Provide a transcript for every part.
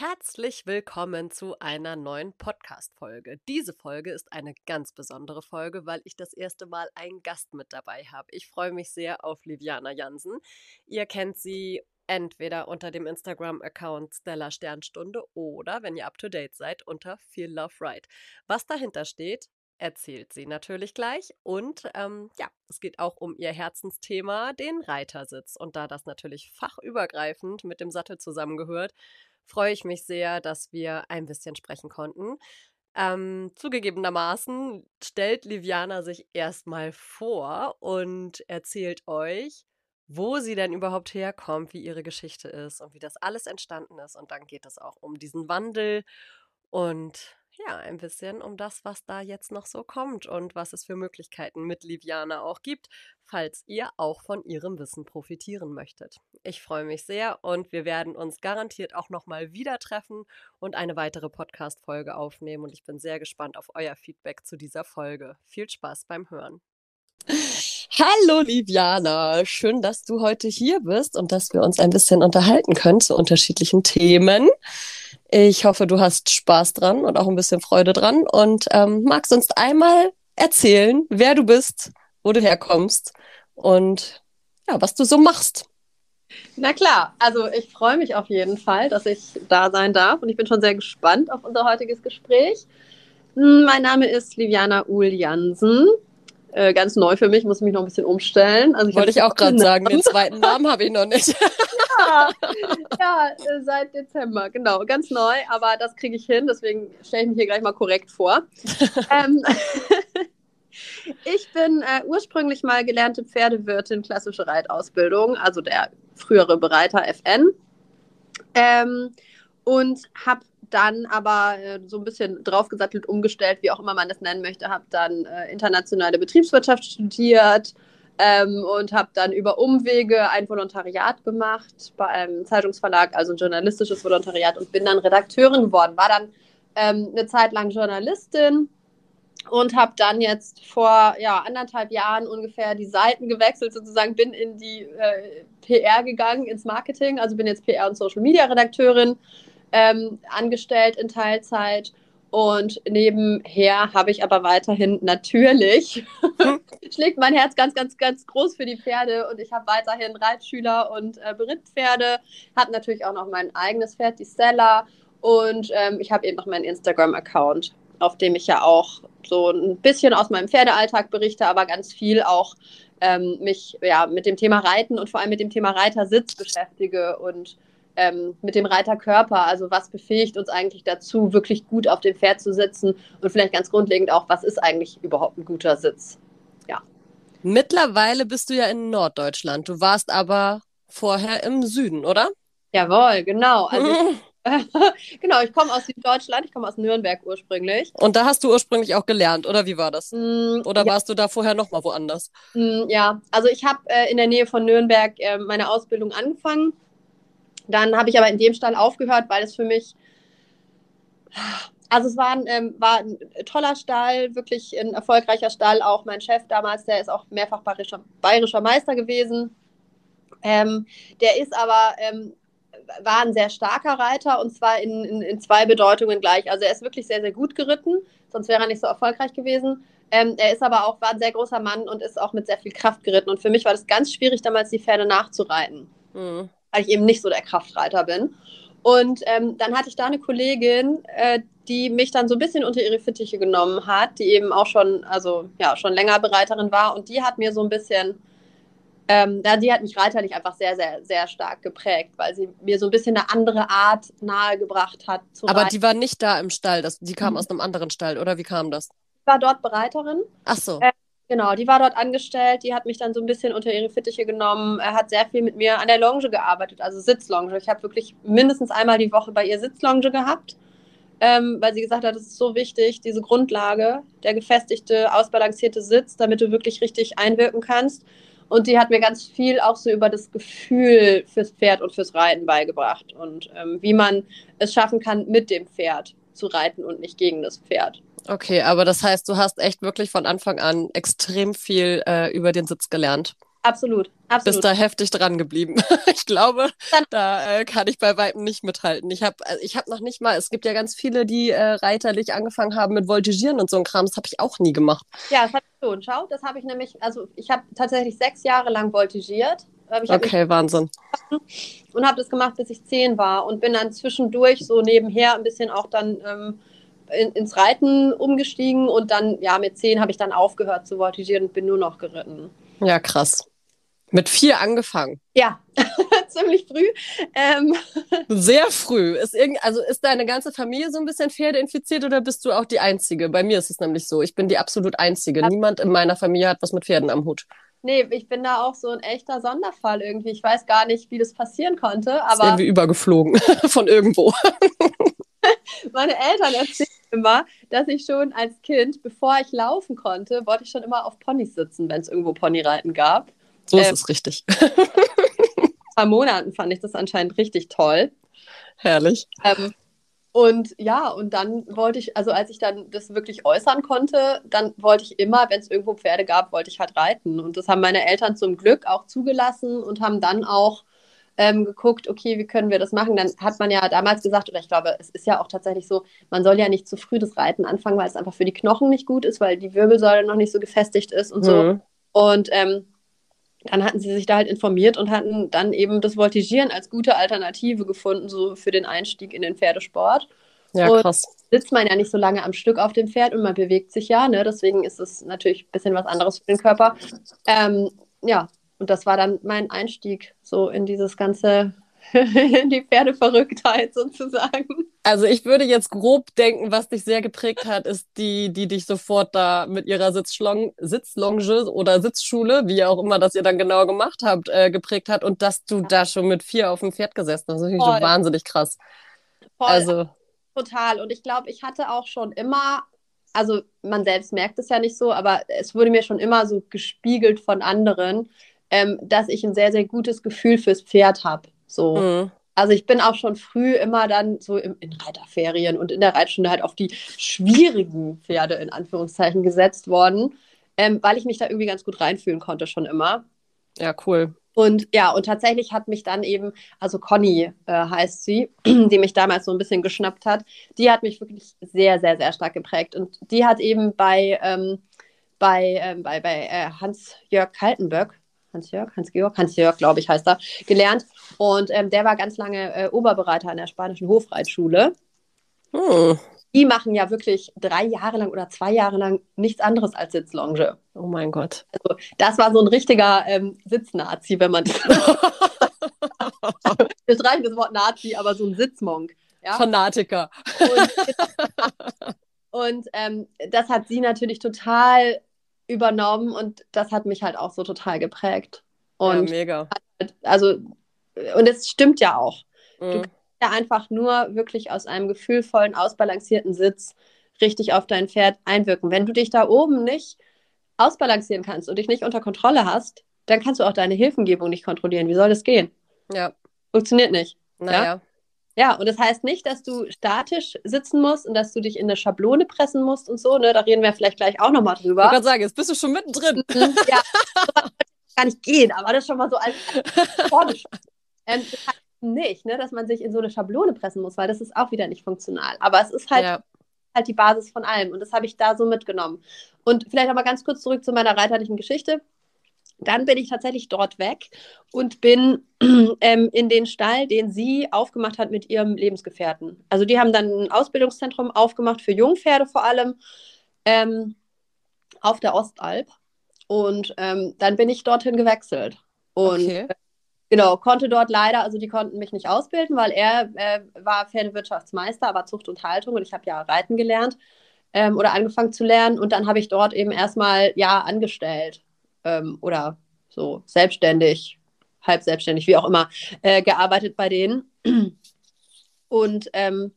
Herzlich willkommen zu einer neuen Podcast-Folge. Diese Folge ist eine ganz besondere Folge, weil ich das erste Mal einen Gast mit dabei habe. Ich freue mich sehr auf Liviana Jansen. Ihr kennt sie entweder unter dem Instagram-Account Stella Sternstunde oder, wenn ihr up to date seid, unter Feel Love Right. Was dahinter steht, erzählt sie natürlich gleich. Und ähm, ja, es geht auch um ihr Herzensthema, den Reitersitz. Und da das natürlich fachübergreifend mit dem Sattel zusammengehört, freue ich mich sehr, dass wir ein bisschen sprechen konnten. Ähm, zugegebenermaßen stellt Liviana sich erstmal vor und erzählt euch, wo sie denn überhaupt herkommt, wie ihre Geschichte ist und wie das alles entstanden ist. Und dann geht es auch um diesen Wandel und ja, ein bisschen um das, was da jetzt noch so kommt und was es für Möglichkeiten mit Liviana auch gibt, falls ihr auch von ihrem Wissen profitieren möchtet. Ich freue mich sehr und wir werden uns garantiert auch nochmal wieder treffen und eine weitere Podcast-Folge aufnehmen und ich bin sehr gespannt auf euer Feedback zu dieser Folge. Viel Spaß beim Hören. Hallo Liviana, schön, dass du heute hier bist und dass wir uns ein bisschen unterhalten können zu unterschiedlichen Themen. Ich hoffe, du hast Spaß dran und auch ein bisschen Freude dran und ähm, magst uns einmal erzählen, wer du bist, wo du herkommst und ja, was du so machst. Na klar, also ich freue mich auf jeden Fall, dass ich da sein darf und ich bin schon sehr gespannt auf unser heutiges Gespräch. Hm, mein Name ist Liviana Uhl Jansen. Äh, ganz neu für mich, muss mich noch ein bisschen umstellen. Also ich Wollte ich auch gerade sagen, den zweiten Namen habe ich noch nicht. Ja, ja äh, seit Dezember, genau, ganz neu, aber das kriege ich hin, deswegen stelle ich mich hier gleich mal korrekt vor. ähm, ich bin äh, ursprünglich mal gelernte Pferdewirtin, klassische Reitausbildung, also der frühere Bereiter FN. Ähm, und habe dann aber äh, so ein bisschen draufgesattelt, umgestellt, wie auch immer man das nennen möchte, habe dann äh, internationale Betriebswirtschaft studiert ähm, und habe dann über Umwege ein Volontariat gemacht bei einem Zeitungsverlag, also ein journalistisches Volontariat und bin dann Redakteurin geworden, war dann ähm, eine Zeit lang Journalistin und habe dann jetzt vor ja, anderthalb Jahren ungefähr die Seiten gewechselt, sozusagen. Bin in die äh, PR gegangen, ins Marketing, also bin jetzt PR und Social Media Redakteurin ähm, angestellt in Teilzeit. Und nebenher habe ich aber weiterhin natürlich, schlägt mein Herz ganz, ganz, ganz groß für die Pferde. Und ich habe weiterhin Reitschüler und äh, Berittpferde, habe natürlich auch noch mein eigenes Pferd, die Stella. Und ähm, ich habe eben noch meinen Instagram-Account, auf dem ich ja auch so ein bisschen aus meinem Pferdealltag berichte, aber ganz viel auch ähm, mich ja, mit dem Thema Reiten und vor allem mit dem Thema Reitersitz beschäftige. Und ähm, mit dem Reiterkörper. Also was befähigt uns eigentlich dazu, wirklich gut auf dem Pferd zu sitzen und vielleicht ganz grundlegend auch, was ist eigentlich überhaupt ein guter Sitz? Ja. Mittlerweile bist du ja in Norddeutschland. Du warst aber vorher im Süden, oder? Jawohl, genau. Also genau, ich komme aus Süddeutschland, ich komme aus Nürnberg ursprünglich. Und da hast du ursprünglich auch gelernt, oder wie war das? Mm, oder ja. warst du da vorher nochmal woanders? Mm, ja, also ich habe äh, in der Nähe von Nürnberg äh, meine Ausbildung angefangen dann habe ich aber in dem Stall aufgehört, weil es für mich, also es war ein, ähm, war ein toller Stall, wirklich ein erfolgreicher Stall. Auch mein Chef damals, der ist auch mehrfach bayerischer, bayerischer Meister gewesen. Ähm, der ist aber, ähm, war ein sehr starker Reiter und zwar in, in, in, zwei Bedeutungen gleich. Also er ist wirklich sehr, sehr gut geritten, sonst wäre er nicht so erfolgreich gewesen. Ähm, er ist aber auch, war ein sehr großer Mann und ist auch mit sehr viel Kraft geritten. Und für mich war das ganz schwierig, damals die Pferde nachzureiten. Mhm weil ich eben nicht so der Kraftreiter bin. Und ähm, dann hatte ich da eine Kollegin, äh, die mich dann so ein bisschen unter ihre Fittiche genommen hat, die eben auch schon, also ja, schon länger Bereiterin war. Und die hat mir so ein bisschen, ähm, die hat mich reiterlich einfach sehr, sehr, sehr stark geprägt, weil sie mir so ein bisschen eine andere Art nahegebracht hat. Aber reiten. die war nicht da im Stall, das, die kam mhm. aus einem anderen Stall, oder wie kam das? Ich war dort Bereiterin. Ach so. Äh, Genau, die war dort angestellt, die hat mich dann so ein bisschen unter ihre Fittiche genommen, hat sehr viel mit mir an der Longe gearbeitet, also Sitzlonge. Ich habe wirklich mindestens einmal die Woche bei ihr Sitzlonge gehabt, ähm, weil sie gesagt hat, es ist so wichtig, diese Grundlage, der gefestigte, ausbalancierte Sitz, damit du wirklich richtig einwirken kannst. Und die hat mir ganz viel auch so über das Gefühl fürs Pferd und fürs Reiten beigebracht und ähm, wie man es schaffen kann, mit dem Pferd zu reiten und nicht gegen das Pferd. Okay, aber das heißt, du hast echt wirklich von Anfang an extrem viel äh, über den Sitz gelernt. Absolut, absolut. Bist da heftig dran geblieben. ich glaube, da äh, kann ich bei Weitem nicht mithalten. Ich habe also ich hab noch nicht mal, es gibt ja ganz viele, die äh, reiterlich angefangen haben mit Voltigieren und so ein Kram. Das habe ich auch nie gemacht. Ja, das habe ich schon. Schau, das habe ich nämlich, also ich habe tatsächlich sechs Jahre lang voltigiert. okay, Wahnsinn. Und habe das gemacht, bis ich zehn war und bin dann zwischendurch so nebenher ein bisschen auch dann ähm, in, ins Reiten umgestiegen und dann, ja, mit zehn habe ich dann aufgehört zu voltigieren und bin nur noch geritten. Ja, krass. Mit vier angefangen. Ja, ziemlich früh. Ähm. Sehr früh. Ist irgend, also ist deine ganze Familie so ein bisschen Pferdeinfiziert oder bist du auch die Einzige? Bei mir ist es nämlich so. Ich bin die absolut Einzige. Niemand in meiner Familie hat was mit Pferden am Hut. Nee, ich bin da auch so ein echter Sonderfall irgendwie. Ich weiß gar nicht, wie das passieren konnte, aber. Ist irgendwie übergeflogen von irgendwo. Meine Eltern erzählen immer, dass ich schon als Kind, bevor ich laufen konnte, wollte ich schon immer auf Ponys sitzen, wenn es irgendwo Ponyreiten gab. So ist ähm, es richtig. Vor Monaten fand ich das anscheinend richtig toll. Herrlich. Ähm, und ja, und dann wollte ich, also als ich dann das wirklich äußern konnte, dann wollte ich immer, wenn es irgendwo Pferde gab, wollte ich halt reiten. Und das haben meine Eltern zum Glück auch zugelassen und haben dann auch ähm, geguckt, okay, wie können wir das machen? Dann hat man ja damals gesagt, oder ich glaube, es ist ja auch tatsächlich so, man soll ja nicht zu früh das Reiten anfangen, weil es einfach für die Knochen nicht gut ist, weil die Wirbelsäule noch nicht so gefestigt ist und mhm. so. Und ähm, dann hatten sie sich da halt informiert und hatten dann eben das Voltigieren als gute Alternative gefunden, so für den Einstieg in den Pferdesport. Ja, und krass. Sitzt man ja nicht so lange am Stück auf dem Pferd und man bewegt sich ja, ne? Deswegen ist es natürlich ein bisschen was anderes für den Körper. Ähm, ja, und das war dann mein Einstieg so in dieses ganze in die Pferdeverrücktheit sozusagen. Also ich würde jetzt grob denken, was dich sehr geprägt hat, ist die, die dich sofort da mit ihrer Sitzschlong Sitzlonge oder Sitzschule, wie auch immer das ihr dann genau gemacht habt, äh, geprägt hat und dass du da schon mit vier auf dem Pferd gesessen hast. Das ist schon wahnsinnig krass. Voll. Also total. Und ich glaube, ich hatte auch schon immer, also man selbst merkt es ja nicht so, aber es wurde mir schon immer so gespiegelt von anderen, ähm, dass ich ein sehr, sehr gutes Gefühl fürs Pferd habe. So. Mhm. Also ich bin auch schon früh immer dann so im, in Reiterferien und in der Reitstunde halt auf die schwierigen Pferde in Anführungszeichen gesetzt worden, ähm, weil ich mich da irgendwie ganz gut reinfühlen konnte schon immer. Ja, cool. Und ja, und tatsächlich hat mich dann eben, also Conny äh, heißt sie, die mich damals so ein bisschen geschnappt hat, die hat mich wirklich sehr, sehr, sehr stark geprägt. Und die hat eben bei, ähm, bei, ähm, bei, bei äh, Hans-Jörg Kaltenböck, Hans-Jörg, Hans-Georg, Hans-Jörg, glaube ich, heißt er, gelernt. Und ähm, der war ganz lange äh, Oberbereiter an der spanischen Hofreitschule. Hm. Die machen ja wirklich drei Jahre lang oder zwei Jahre lang nichts anderes als Sitzlonge. Oh mein Gott. Also, das war so ein richtiger ähm, Sitznazi, wenn man. Wir streichen das Wort Nazi, aber so ein Sitzmonk. Ja? Fanatiker. Und, und ähm, das hat sie natürlich total übernommen und das hat mich halt auch so total geprägt. Und ja, mega. Also, und es stimmt ja auch. Mhm. Du kannst ja einfach nur wirklich aus einem gefühlvollen, ausbalancierten Sitz richtig auf dein Pferd einwirken. Wenn du dich da oben nicht ausbalancieren kannst und dich nicht unter Kontrolle hast, dann kannst du auch deine Hilfengebung nicht kontrollieren. Wie soll das gehen? Ja. Funktioniert nicht. Naja. Ja? Ja, und das heißt nicht, dass du statisch sitzen musst und dass du dich in eine Schablone pressen musst und so, ne? Da reden wir vielleicht gleich auch nochmal drüber. Ich kann sagen, jetzt bist du schon mittendrin. Ja, gar nicht gehen, aber das schon mal so als, als ähm, das heißt nicht, ne, dass man sich in so eine Schablone pressen muss, weil das ist auch wieder nicht funktional. Aber es ist halt, ja. halt die Basis von allem und das habe ich da so mitgenommen. Und vielleicht nochmal ganz kurz zurück zu meiner reiterlichen Geschichte. Dann bin ich tatsächlich dort weg und bin ähm, in den Stall, den sie aufgemacht hat mit ihrem Lebensgefährten. Also die haben dann ein Ausbildungszentrum aufgemacht für Jungpferde vor allem ähm, auf der Ostalb. Und ähm, dann bin ich dorthin gewechselt. Und okay. genau, konnte dort leider, also die konnten mich nicht ausbilden, weil er äh, war Pferdewirtschaftsmeister, aber Zucht und Haltung und ich habe ja Reiten gelernt ähm, oder angefangen zu lernen. Und dann habe ich dort eben erstmal ja angestellt ähm, oder so selbstständig, halb selbstständig, wie auch immer, äh, gearbeitet bei denen. Und ähm,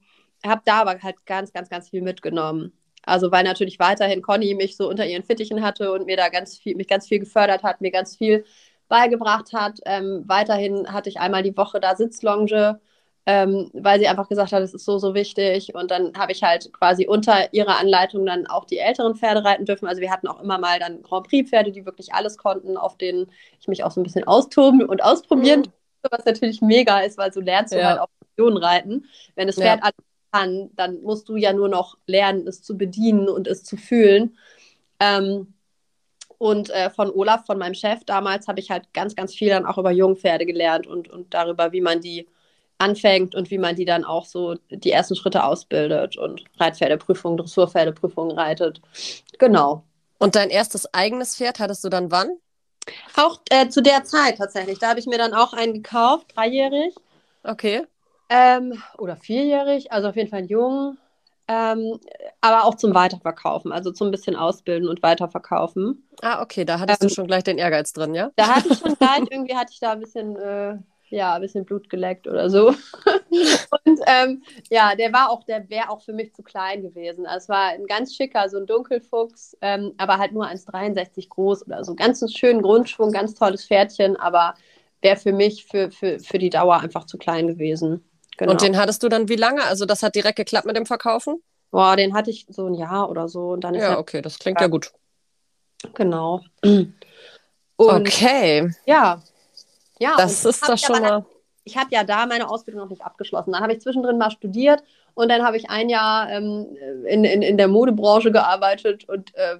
habe da aber halt ganz, ganz, ganz viel mitgenommen. Also weil natürlich weiterhin Conny mich so unter ihren Fittichen hatte und mir da ganz viel, mich ganz viel gefördert hat, mir ganz viel beigebracht hat. Ähm, weiterhin hatte ich einmal die Woche da Sitzlonge ähm, weil sie einfach gesagt hat, es ist so, so wichtig. Und dann habe ich halt quasi unter ihrer Anleitung dann auch die älteren Pferde reiten dürfen. Also wir hatten auch immer mal dann Grand Prix-Pferde, die wirklich alles konnten, auf denen ich mich auch so ein bisschen austoben und ausprobieren mhm. was natürlich mega ist, weil so lernst du ja. halt auch Optionen reiten. Wenn das Pferd ja. alles kann, dann musst du ja nur noch lernen, es zu bedienen und es zu fühlen. Ähm, und äh, von Olaf, von meinem Chef damals, habe ich halt ganz, ganz viel dann auch über Jungpferde gelernt und, und darüber, wie man die anfängt und wie man die dann auch so die ersten Schritte ausbildet und Reitpferdeprüfung, Dressurpferdeprüfung reitet. Genau. Und dein erstes eigenes Pferd hattest du dann wann? Auch äh, zu der Zeit tatsächlich. Da habe ich mir dann auch einen gekauft, dreijährig. Okay. Ähm, oder vierjährig, also auf jeden Fall jung. Ähm, aber auch zum Weiterverkaufen, also zum bisschen ausbilden und weiterverkaufen. Ah, okay, da hattest ähm, du schon gleich den Ehrgeiz drin, ja? Da hatte ich schon gleich, irgendwie hatte ich da ein bisschen äh, ja, ein bisschen Blut geleckt oder so. und ähm, ja, der war auch, der wäre auch für mich zu klein gewesen. Also es war ein ganz schicker, so ein Dunkelfuchs, ähm, aber halt nur 1,63 groß oder so. Ganz einen schönen Grundschwung, ganz tolles Pferdchen, aber wäre für mich für, für, für die Dauer einfach zu klein gewesen. Genau. Und den hattest du dann wie lange? Also das hat direkt geklappt mit dem Verkaufen? Boah, den hatte ich so ein Jahr oder so. Und dann ja, okay, das klingt ja gut. Genau. Und, okay. Ja, ja, das ist doch schon mal. Ich habe ja da meine Ausbildung noch nicht abgeschlossen. Dann habe ich zwischendrin mal studiert und dann habe ich ein Jahr ähm, in, in, in der Modebranche gearbeitet und äh,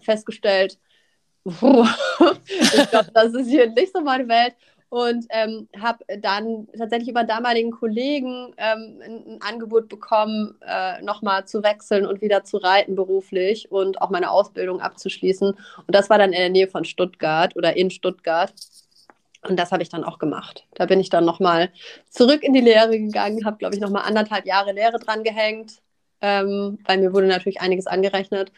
festgestellt, ich glaube, das ist hier nicht so meine Welt. Und ähm, habe dann tatsächlich über damaligen Kollegen ähm, ein, Angebot bekommen, äh, nochmal zu wechseln und wieder zu reiten beruflich und auch meine Ausbildung abzuschließen. Und das war dann in der Nähe von Stuttgart oder in Stuttgart. Und das habe ich dann auch gemacht. Da bin ich dann nochmal zurück in die Lehre gegangen, habe, glaube ich, nochmal anderthalb Jahre Lehre dran gehängt, ähm, weil mir wurde natürlich einiges angerechnet.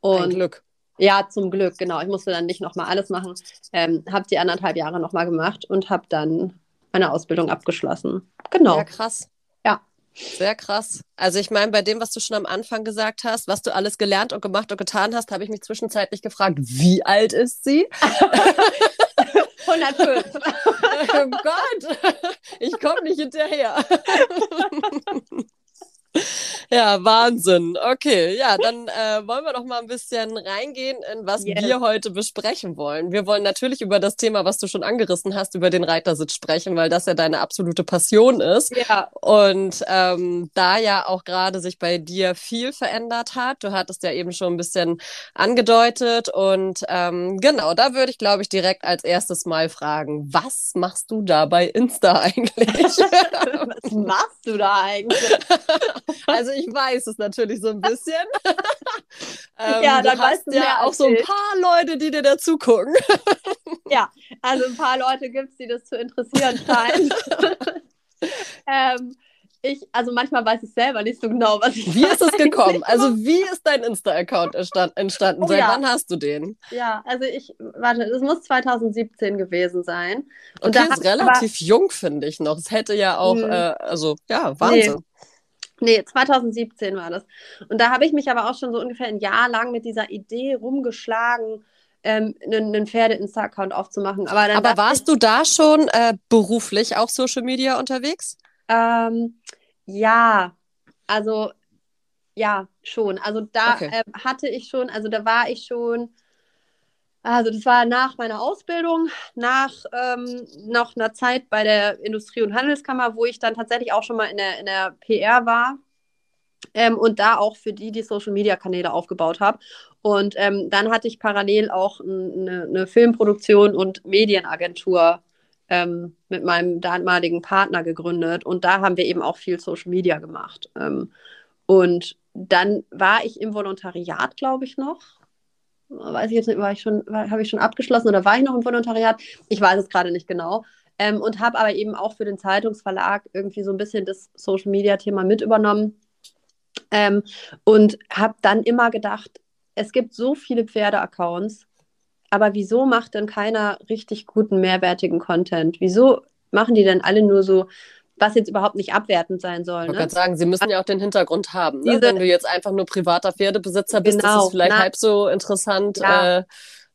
Und Ein Glück. Ja, zum Glück, genau. Ich musste dann nicht nochmal alles machen. Ähm, habe die anderthalb Jahre nochmal gemacht und habe dann meine Ausbildung abgeschlossen. Genau. Ja, krass. Ja. Sehr krass. Also ich meine, bei dem, was du schon am Anfang gesagt hast, was du alles gelernt und gemacht und getan hast, habe ich mich zwischenzeitlich gefragt, wie alt ist sie? 105. oh Gott, ich komme nicht hinterher. Ja, Wahnsinn. Okay, ja, dann äh, wollen wir doch mal ein bisschen reingehen in was yes. wir heute besprechen wollen. Wir wollen natürlich über das Thema, was du schon angerissen hast, über den Reitersitz sprechen, weil das ja deine absolute Passion ist. Ja. Und ähm, da ja auch gerade sich bei dir viel verändert hat. Du hattest ja eben schon ein bisschen angedeutet. Und ähm, genau, da würde ich, glaube ich, direkt als erstes mal fragen, was machst du da bei Insta eigentlich? was machst du da eigentlich? Also ich weiß es natürlich so ein bisschen. ähm, ja, dann du hast ja auch so ein paar Leute, die dir dazu gucken. ja, also ein paar Leute gibt es, die das zu interessieren scheinen. ähm, ich, also manchmal weiß ich selber nicht so genau, was ich. Wie ist es gekommen? Also wie ist dein Insta-Account entstanden? Oh, Seit ja. wann hast du den? Ja, also ich, warte, es muss 2017 gewesen sein. Und okay, das ist relativ aber, jung, finde ich noch. Es hätte ja auch, hm. äh, also ja, Wahnsinn. Nee. Nee, 2017 war das. Und da habe ich mich aber auch schon so ungefähr ein Jahr lang mit dieser Idee rumgeschlagen, ähm, einen, einen Pferde-Insta-Account aufzumachen. Aber, aber warst ich, du da schon äh, beruflich auch Social Media unterwegs? Ähm, ja, also ja, schon. Also da okay. äh, hatte ich schon, also da war ich schon also das war nach meiner Ausbildung, nach ähm, noch einer Zeit bei der Industrie- und Handelskammer, wo ich dann tatsächlich auch schon mal in der, in der PR war ähm, und da auch für die die Social-Media-Kanäle aufgebaut habe. Und ähm, dann hatte ich parallel auch eine, eine Filmproduktion und Medienagentur ähm, mit meinem damaligen Partner gegründet. Und da haben wir eben auch viel Social Media gemacht. Ähm, und dann war ich im Volontariat, glaube ich, noch weiß ich jetzt nicht, war ich schon, habe ich schon abgeschlossen oder war ich noch im Volontariat? Ich weiß es gerade nicht genau. Ähm, und habe aber eben auch für den Zeitungsverlag irgendwie so ein bisschen das Social Media Thema mit übernommen. Ähm, und habe dann immer gedacht, es gibt so viele Pferde-Accounts, aber wieso macht denn keiner richtig guten, mehrwertigen Content? Wieso machen die denn alle nur so was jetzt überhaupt nicht abwertend sein soll. Ich ne? gerade sagen, sie müssen ja auch den Hintergrund haben. Ne? Wenn du jetzt einfach nur privater Pferdebesitzer bist, genau, ist es vielleicht na, halb so interessant, ja. äh,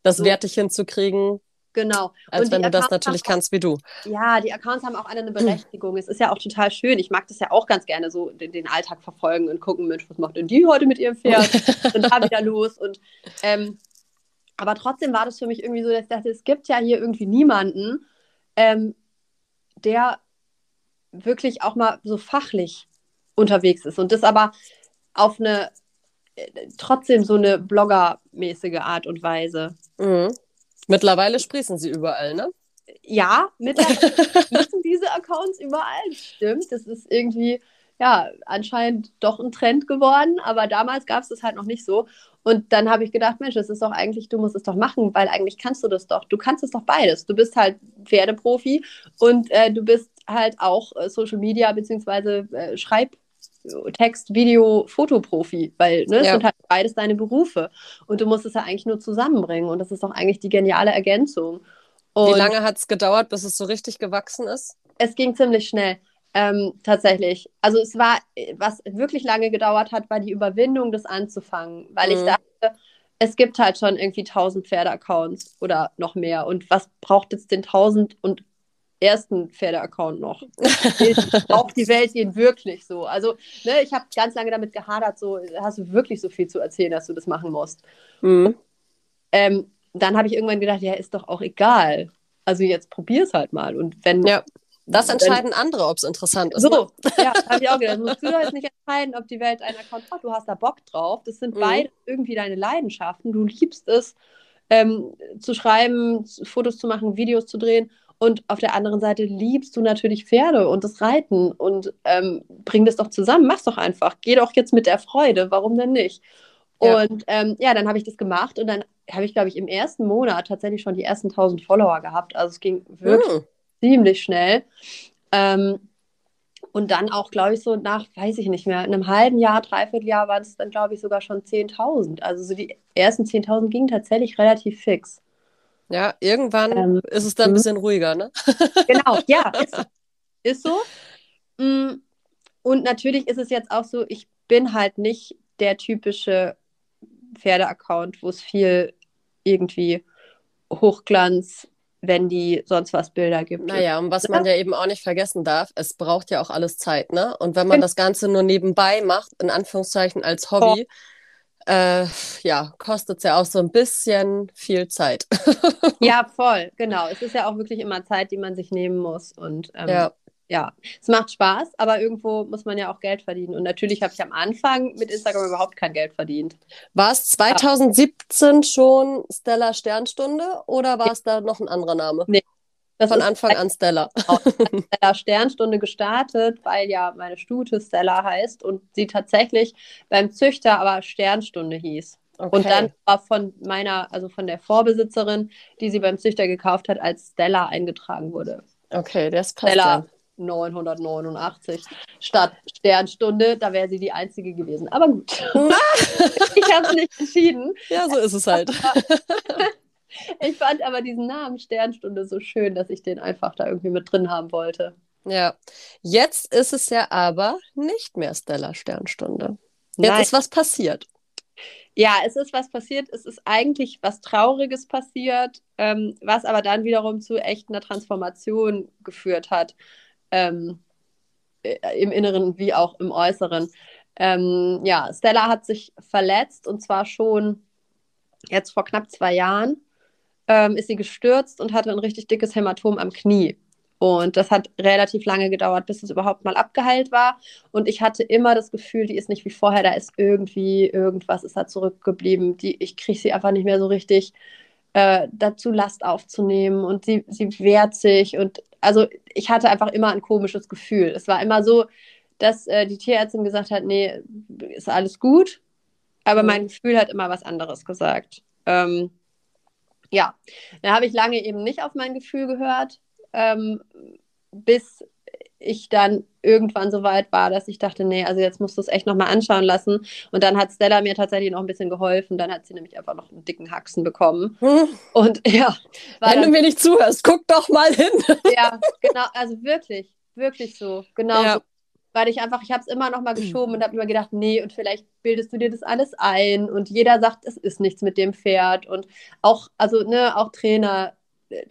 das wertig hinzukriegen. Genau. Als Und wenn du das natürlich auch- kannst wie du. Ja, die Accounts haben auch alle eine Berechtigung. Es ist ja auch total schön. Ich mag das ja auch ganz gerne so, den, den Alltag verfolgen und gucken, Mensch, was macht denn die heute mit ihrem Pferd? Sind da wieder los. Und ähm, aber trotzdem war das für mich irgendwie so, dass ich dachte, es gibt ja hier irgendwie niemanden, ähm, der wirklich auch mal so fachlich unterwegs ist. Und das aber auf eine äh, trotzdem so eine bloggermäßige Art und Weise. Mhm. Mittlerweile sprießen sie überall, ne? ja, mittlerweile müssen diese Accounts überall. Stimmt, das ist irgendwie, ja, anscheinend doch ein Trend geworden, aber damals gab es das halt noch nicht so. Und dann habe ich gedacht, Mensch, das ist doch eigentlich, du musst es doch machen, weil eigentlich kannst du das doch. Du kannst es doch beides. Du bist halt Pferdeprofi und äh, du bist halt auch äh, Social Media beziehungsweise äh, Schreib. Text, Video, Fotoprofi, weil ne, es Ja. sind halt beides deine Berufe. Und du musst es ja eigentlich nur zusammenbringen. Und das ist doch eigentlich die geniale Ergänzung. Wie Und lange hat es gedauert, bis es so richtig gewachsen ist? es ging ziemlich schnell. Ähm, tatsächlich. Also es war, was wirklich lange gedauert hat, war die Überwindung, das anzufangen. Weil ich Mhm. dachte, es gibt halt schon irgendwie 1000 Pferde-Accounts oder noch mehr. Und was braucht jetzt den 1000 und ersten Pferde-Account noch? Braucht die Welt den wirklich so? Also, ne, ich habe ganz lange damit gehadert, so, hast du wirklich so viel zu erzählen, dass du das machen musst? Mhm. Ähm, dann habe ich irgendwann gedacht, ja, ist doch auch egal. Also jetzt probier's halt mal. Und wenn Ja. Das Wenn- entscheiden andere, ob es interessant ist. Ne? So, ja, habe ich auch gedacht. Musst du jetzt nicht entscheiden, ob die Welt einen Account hat. Du hast da Bock drauf. Das sind Mhm. beide irgendwie deine Leidenschaften. Du liebst es, ähm, zu schreiben, Fotos zu machen, Videos zu drehen. Und auf der anderen Seite liebst du natürlich Pferde und das Reiten. Und ähm, bring das doch zusammen. Mach's doch einfach. Geh doch jetzt mit der Freude. Warum denn nicht? Ja. Und ähm, ja, dann habe ich das gemacht und dann habe ich, glaube ich, im ersten Monat tatsächlich schon die ersten 1000 Follower gehabt. Also es ging wirklich Mhm. ziemlich schnell. Ähm, und dann auch, glaube ich, so nach, weiß ich nicht mehr, einem halben Jahr, dreiviertel Jahr waren es dann, glaube ich, sogar schon 10.000. Also so die ersten 10.000 gingen tatsächlich relativ fix. Ja, irgendwann Ähm, ist es dann ein mhm. bisschen ruhiger, ne? Genau, ja, ist, so. ist so. Mm, Und natürlich ist es jetzt auch so, ich bin halt nicht der typische Pferde-Account, wo es viel irgendwie Hochglanz, wenn die sonst was Bilder gibt. Naja, und was man ja eben auch nicht vergessen darf, es braucht ja auch alles Zeit, ne? Und wenn man das Ganze nur nebenbei macht, in Anführungszeichen als Hobby, äh, ja, kostet es ja auch so ein bisschen viel Zeit. Ja, voll, genau. Es ist ja auch wirklich immer Zeit, die man sich nehmen muss. Und ähm, Ja. ja, es macht Spaß, aber irgendwo muss man ja auch Geld verdienen. Und natürlich habe ich am Anfang mit Instagram überhaupt kein Geld verdient. War es 2017 schon Stella Sternstunde oder war es da noch ein anderer Name? Das Von Anfang an Stella. Stella Sternstunde gestartet, weil ja meine Stute Stella heißt und sie tatsächlich beim Züchter aber Sternstunde hieß. Okay. Und dann war von meiner, also von der Vorbesitzerin, die sie beim Züchter gekauft hat, als Stella eingetragen wurde. Okay, das passt Stella ja. 989 statt Sternstunde, da wäre sie die einzige gewesen. Aber gut, ich habe es nicht entschieden. Ja, so ist es halt. Ich fand aber diesen Namen Sternstunde so schön, dass ich den einfach da irgendwie mit drin haben wollte. Ja. Jetzt ist es ja aber nicht mehr Stella Sternstunde. Jetzt Nein. ist was passiert. Ja, es ist was passiert. Es ist eigentlich was Trauriges passiert, ähm, was aber dann wiederum zu echt einer Transformation geführt hat. Ähm, äh, Im Inneren wie auch im Äußeren. Ähm, ja, Stella hat sich verletzt und zwar schon jetzt vor knapp zwei Jahren ähm, ist sie gestürzt und hatte ein richtig dickes Hämatom am Knie. Und das hat relativ lange gedauert, bis es überhaupt mal abgeheilt war. Und ich hatte immer das Gefühl, die ist nicht wie vorher, da ist irgendwie irgendwas ist da zurückgeblieben. Die, ich kriege sie einfach nicht mehr so richtig äh, dazu, Last aufzunehmen. Und sie, sie wehrt sich. Und also ich hatte einfach immer ein komisches Gefühl. Es war immer so, dass äh, die Tierärztin gesagt hat, nee, ist alles gut. Aber Mhm. mein Gefühl hat immer was anderes gesagt. Ähm, ja, da habe ich lange eben nicht auf mein Gefühl gehört, ähm, bis ich dann irgendwann so weit war, dass ich dachte, nee, also jetzt musst du es echt nochmal anschauen lassen. Und dann hat Stella mir tatsächlich noch ein bisschen geholfen. Dann hat sie nämlich einfach noch einen dicken Haxen bekommen. Hm. Und ja, Wenn du mir nicht zuhörst, guck doch mal hin. ja, genau, also wirklich, wirklich so, genau Ja. so. Weil ich einfach, ich habe es immer noch mal geschoben und habe immer gedacht, nee, und vielleicht bildest du dir das alles ein. Und jeder sagt, es ist nichts mit dem Pferd. Und auch, also, ne, auch Trainer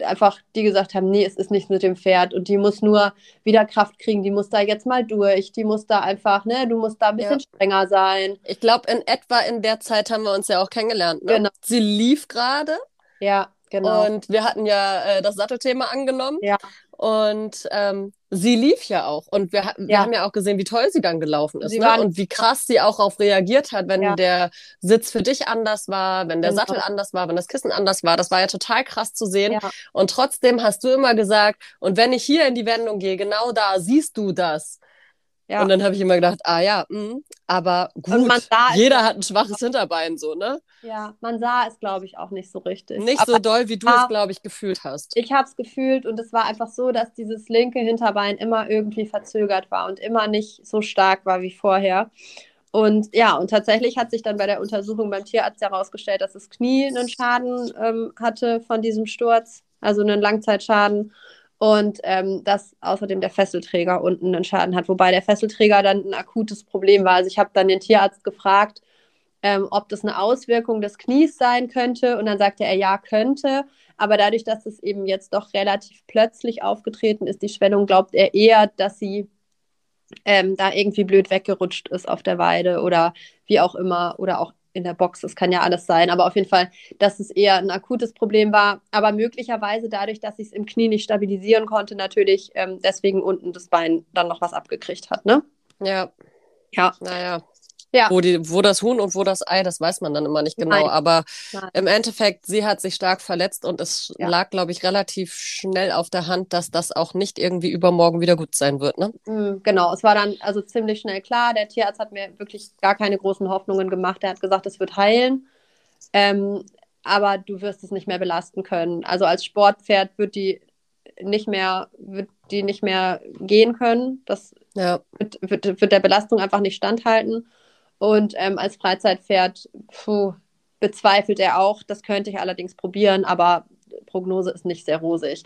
einfach die gesagt haben, nee, es ist nichts mit dem Pferd und die muss nur wieder Kraft kriegen, die muss da jetzt mal durch, die muss da einfach, ne, du musst da ein bisschen ja. strenger sein. Ich glaube, in etwa in der Zeit haben wir uns ja auch kennengelernt. Ne? Genau. Sie lief gerade. Ja, genau. Und wir hatten ja äh, das Sattelthema angenommen. Ja. Und ähm, sie lief ja auch. Und wir, wir ja. haben ja auch gesehen, wie toll sie dann gelaufen ist. Ne? Und wie krass sie auch darauf reagiert hat, wenn ja. der Sitz für dich anders war, wenn der genau. Sattel anders war, wenn das Kissen anders war. Das war ja total krass zu sehen. Ja. Und trotzdem hast du immer gesagt, und wenn ich hier in die Wendung gehe, genau da siehst du das. Ja. Und dann habe ich immer gedacht, ah ja, mh, aber gut, jeder hat ein schwaches Hinterbein, so, ne? Ja, man sah es, glaube ich, auch nicht so richtig. Nicht aber so doll, wie du es, glaube ich, gefühlt hast. Ich habe es gefühlt und es war einfach so, dass dieses linke Hinterbein immer irgendwie verzögert war und immer nicht so stark war wie vorher. Und ja, und tatsächlich hat sich dann bei der Untersuchung beim Tierarzt herausgestellt, dass das Knie einen Schaden ähm, hatte von diesem Sturz, also einen Langzeitschaden und ähm, dass außerdem der Fesselträger unten einen Schaden hat, wobei der Fesselträger dann ein akutes Problem war. Also ich habe dann den Tierarzt gefragt, ähm, ob das eine Auswirkung des Knies sein könnte und dann sagte er, ja, könnte. Aber dadurch, dass es eben jetzt doch relativ plötzlich aufgetreten ist, die Schwellung, glaubt er eher, dass sie ähm, da irgendwie blöd weggerutscht ist auf der Weide oder wie auch immer oder auch in der Box, das kann ja alles sein, aber auf jeden Fall, dass es eher ein akutes Problem war, aber möglicherweise dadurch, dass ich es im Knie nicht stabilisieren konnte, natürlich ähm, deswegen unten das Bein dann noch was abgekriegt hat, ne? Ja. Ja. Naja. Ja. Wo, die, wo das Huhn und wo das Ei, das weiß man dann immer nicht genau. Nein. Aber Nein. im Endeffekt, sie hat sich stark verletzt und es ja. lag, glaube ich, relativ schnell auf der Hand, dass das auch nicht irgendwie übermorgen wieder gut sein wird. Ne? Mhm, genau, es war dann also ziemlich schnell klar. Der Tierarzt hat mir wirklich gar keine großen Hoffnungen gemacht. Er hat gesagt, es wird heilen. Ähm, aber du wirst es nicht mehr belasten können. Also als Sportpferd wird die nicht mehr, wird die nicht mehr gehen können. Das ja. wird, wird, wird der Belastung einfach nicht standhalten. Und ähm, als Freizeitpferd puh, bezweifelt er auch. Das könnte ich allerdings probieren, aber Prognose ist nicht sehr rosig.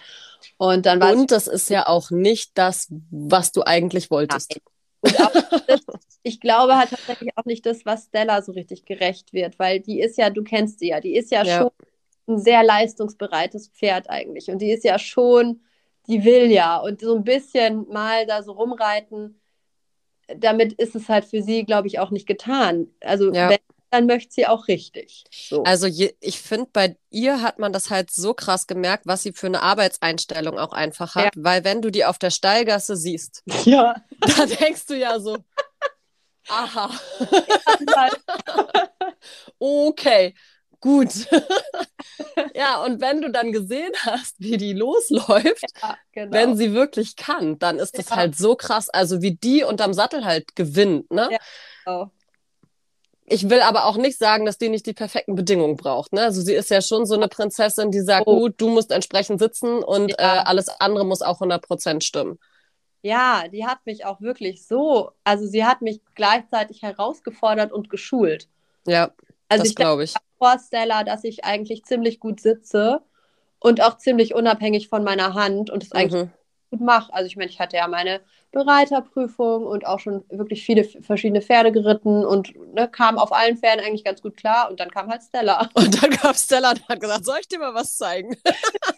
Und dann Und das ist ja auch nicht das, was du eigentlich wolltest. Das, ich glaube halt tatsächlich auch nicht das, was Stella so richtig gerecht wird, weil die ist ja, du kennst sie ja, die ist ja, ja. schon ein sehr leistungsbereites Pferd eigentlich. Und die ist ja schon, die will ja. Und so ein bisschen mal da so rumreiten, damit ist es halt für sie, glaube ich, auch nicht getan. Also ja. wenn, dann möchte sie auch richtig. So. Also je, ich finde, bei ihr hat man das halt so krass gemerkt, was sie für eine Arbeitseinstellung auch einfach hat. Ja. Weil wenn du die auf der Stallgasse siehst, ja. da denkst du ja so, aha. okay, gut. ja, und wenn du dann gesehen hast, wie die losläuft, ja, genau. wenn sie wirklich kann, dann ist das ja. halt so krass. Also wie die unterm Sattel halt gewinnt, ne? Ja, genau. Ich will aber auch nicht sagen, dass die nicht die perfekten Bedingungen braucht. Ne? Also sie ist ja schon so eine Prinzessin, die sagt, oh. gut, du musst entsprechend sitzen und ja. äh, alles andere muss auch 100% stimmen. Ja, die hat mich auch wirklich so, also sie hat mich gleichzeitig herausgefordert und geschult. Ja, also das glaube ich. Vorsteller, dass ich eigentlich ziemlich gut sitze und auch ziemlich unabhängig von meiner Hand und es eigentlich mhm. gut mache. Also ich meine, ich hatte ja meine Bereiterprüfung und auch schon wirklich viele verschiedene Pferde geritten und ne, kam auf allen Pferden eigentlich ganz gut klar. Und dann kam halt Stella. Und dann kam Stella und hat gesagt, soll ich dir mal was zeigen?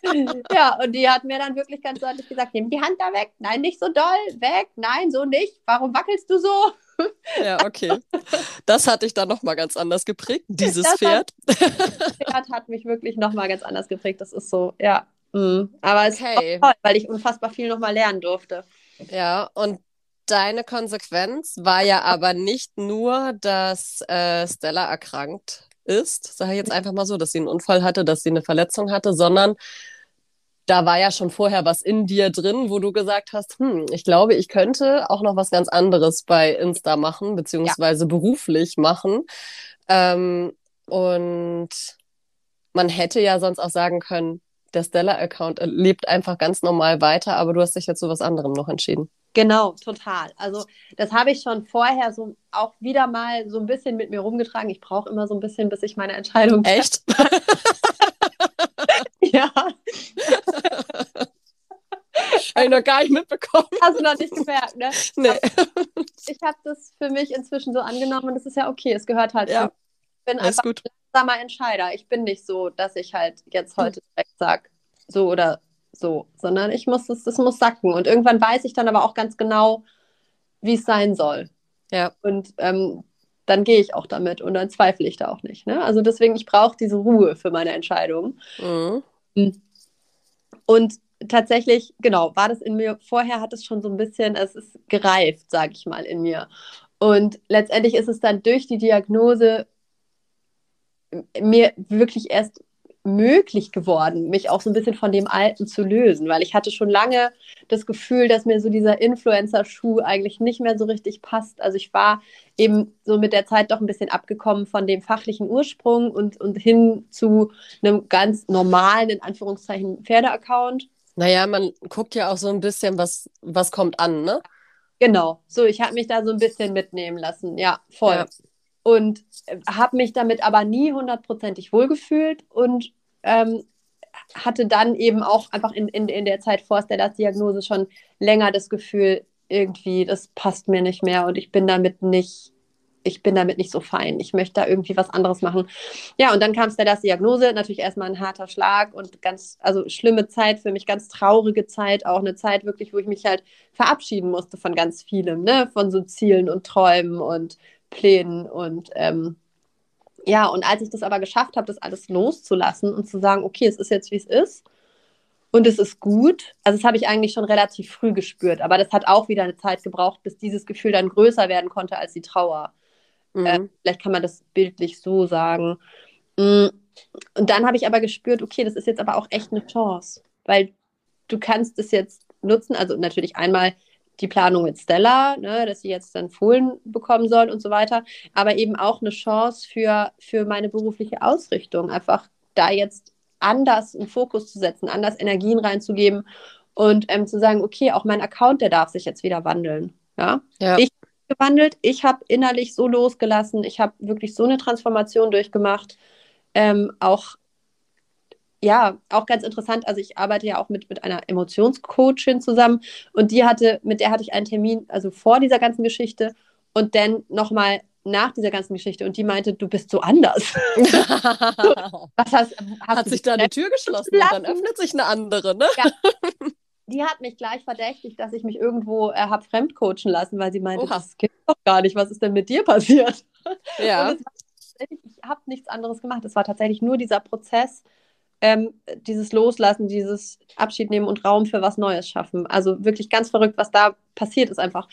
ja, und die hat mir dann wirklich ganz deutlich gesagt, nimm die Hand da weg. Nein, nicht so doll. Weg. Nein, so nicht. Warum wackelst du so? Ja, okay. Das hat dich dann nochmal ganz anders geprägt, dieses das Pferd. Hat, das Pferd hat mich wirklich nochmal ganz anders geprägt. Das ist so, ja. Mhm. Aber es okay. ist toll, weil ich unfassbar viel nochmal lernen durfte. Ja, und deine Konsequenz war ja aber nicht nur, dass äh, Stella erkrankt ist, sage ich jetzt einfach mal so, dass sie einen Unfall hatte, dass sie eine Verletzung hatte, sondern da war ja schon vorher was in dir drin, wo du gesagt hast, hm, ich glaube, ich könnte auch noch was ganz anderes bei Insta machen, beziehungsweise ja. beruflich machen. Ähm, und man hätte ja sonst auch sagen können, der Stella-Account lebt einfach ganz normal weiter, aber du hast dich jetzt zu was anderem noch entschieden. Genau, total. Also das habe ich schon vorher so auch wieder mal so ein bisschen mit mir rumgetragen. Ich brauche immer so ein bisschen, bis ich meine Entscheidung. Echt? Ja. Habe ich noch gar nicht mitbekommen. Hast du noch nicht gemerkt, ne? Nee. ich habe das für mich inzwischen so angenommen und das ist ja okay. Es gehört halt. Ja. Ich bin einfach gut. ein langsamer Entscheider. Ich bin nicht so, dass ich halt jetzt heute direkt sage, so oder so, sondern ich muss es, das muss sacken. Und irgendwann weiß ich dann aber auch ganz genau, wie es sein soll. Ja. Und ähm, dann gehe ich auch damit und dann zweifle ich da auch nicht. Ne? Also deswegen, ich brauche diese Ruhe für meine Entscheidung. Mhm. Und tatsächlich, genau, war das in mir, vorher hat es schon so ein bisschen, es ist gereift, sage ich mal, in mir. Und letztendlich ist es dann durch die Diagnose mir wirklich erst möglich geworden, mich auch so ein bisschen von dem Alten zu lösen, weil ich hatte schon lange das Gefühl, dass mir so dieser Influencer-Schuh eigentlich nicht mehr so richtig passt. Also ich war eben so mit der Zeit doch ein bisschen abgekommen von dem fachlichen Ursprung und, und hin zu einem ganz normalen, in Anführungszeichen, Pferdeaccount. Naja, man guckt ja auch so ein bisschen, was, was kommt an, ne? Genau, so ich habe mich da so ein bisschen mitnehmen lassen, ja, voll. Ja und äh, habe mich damit aber nie hundertprozentig wohlgefühlt und ähm, hatte dann eben auch einfach in, in, in der Zeit vor der Diagnose schon länger das Gefühl, irgendwie, das passt mir nicht mehr und ich bin damit nicht, ich bin damit nicht so fein. Ich möchte da irgendwie was anderes machen. Ja, und dann kam es der Diagnose, natürlich erstmal ein harter Schlag und ganz, also schlimme Zeit für mich, ganz traurige Zeit, auch eine Zeit wirklich, wo ich mich halt verabschieden musste von ganz vielem, ne, von so Zielen und Träumen und Plänen. Und ähm, ja, und als ich das aber geschafft habe, das alles loszulassen und zu sagen, okay, es ist jetzt, wie es ist. Und es ist gut. Also, das habe ich eigentlich schon relativ früh gespürt. Aber das hat auch wieder eine Zeit gebraucht, bis dieses Gefühl dann größer werden konnte als die Trauer. Mhm. Äh, vielleicht kann man das bildlich so sagen. Mm, und dann habe ich aber gespürt, okay, das ist jetzt aber auch echt eine Chance. Weil du kannst es jetzt nutzen. Also natürlich einmal die Planung mit Stella, ne, dass sie jetzt dann Fohlen bekommen soll und so weiter, aber eben auch eine Chance für, für meine berufliche Ausrichtung, einfach da jetzt anders einen Fokus zu setzen, anders Energien reinzugeben und ähm, zu sagen, okay, auch mein Account, der darf sich jetzt wieder wandeln. Ja, ja. ich gewandelt, ich habe innerlich so losgelassen, ich habe wirklich so eine Transformation durchgemacht, ähm, auch ja, auch ganz interessant. Also ich arbeite ja auch mit, mit einer Emotionscoachin zusammen und die hatte, mit der hatte ich einen Termin, also vor dieser ganzen Geschichte und dann nochmal nach dieser ganzen Geschichte und die meinte, du bist so anders. Was hast, hast hat sich da eine Tür geschlossen und dann öffnet sich eine andere, ne? Ja. Die hat mich gleich verdächtigt, dass ich mich irgendwo äh, habe fremdcoachen lassen, weil sie meinte, Oha. das geht doch gar nicht. Was ist denn mit dir passiert? Ja. ich habe nichts anderes gemacht. Es war tatsächlich nur dieser Prozess, ähm, dieses Loslassen, dieses Abschied nehmen und Raum für was Neues schaffen. Also wirklich ganz verrückt, was da passiert ist einfach.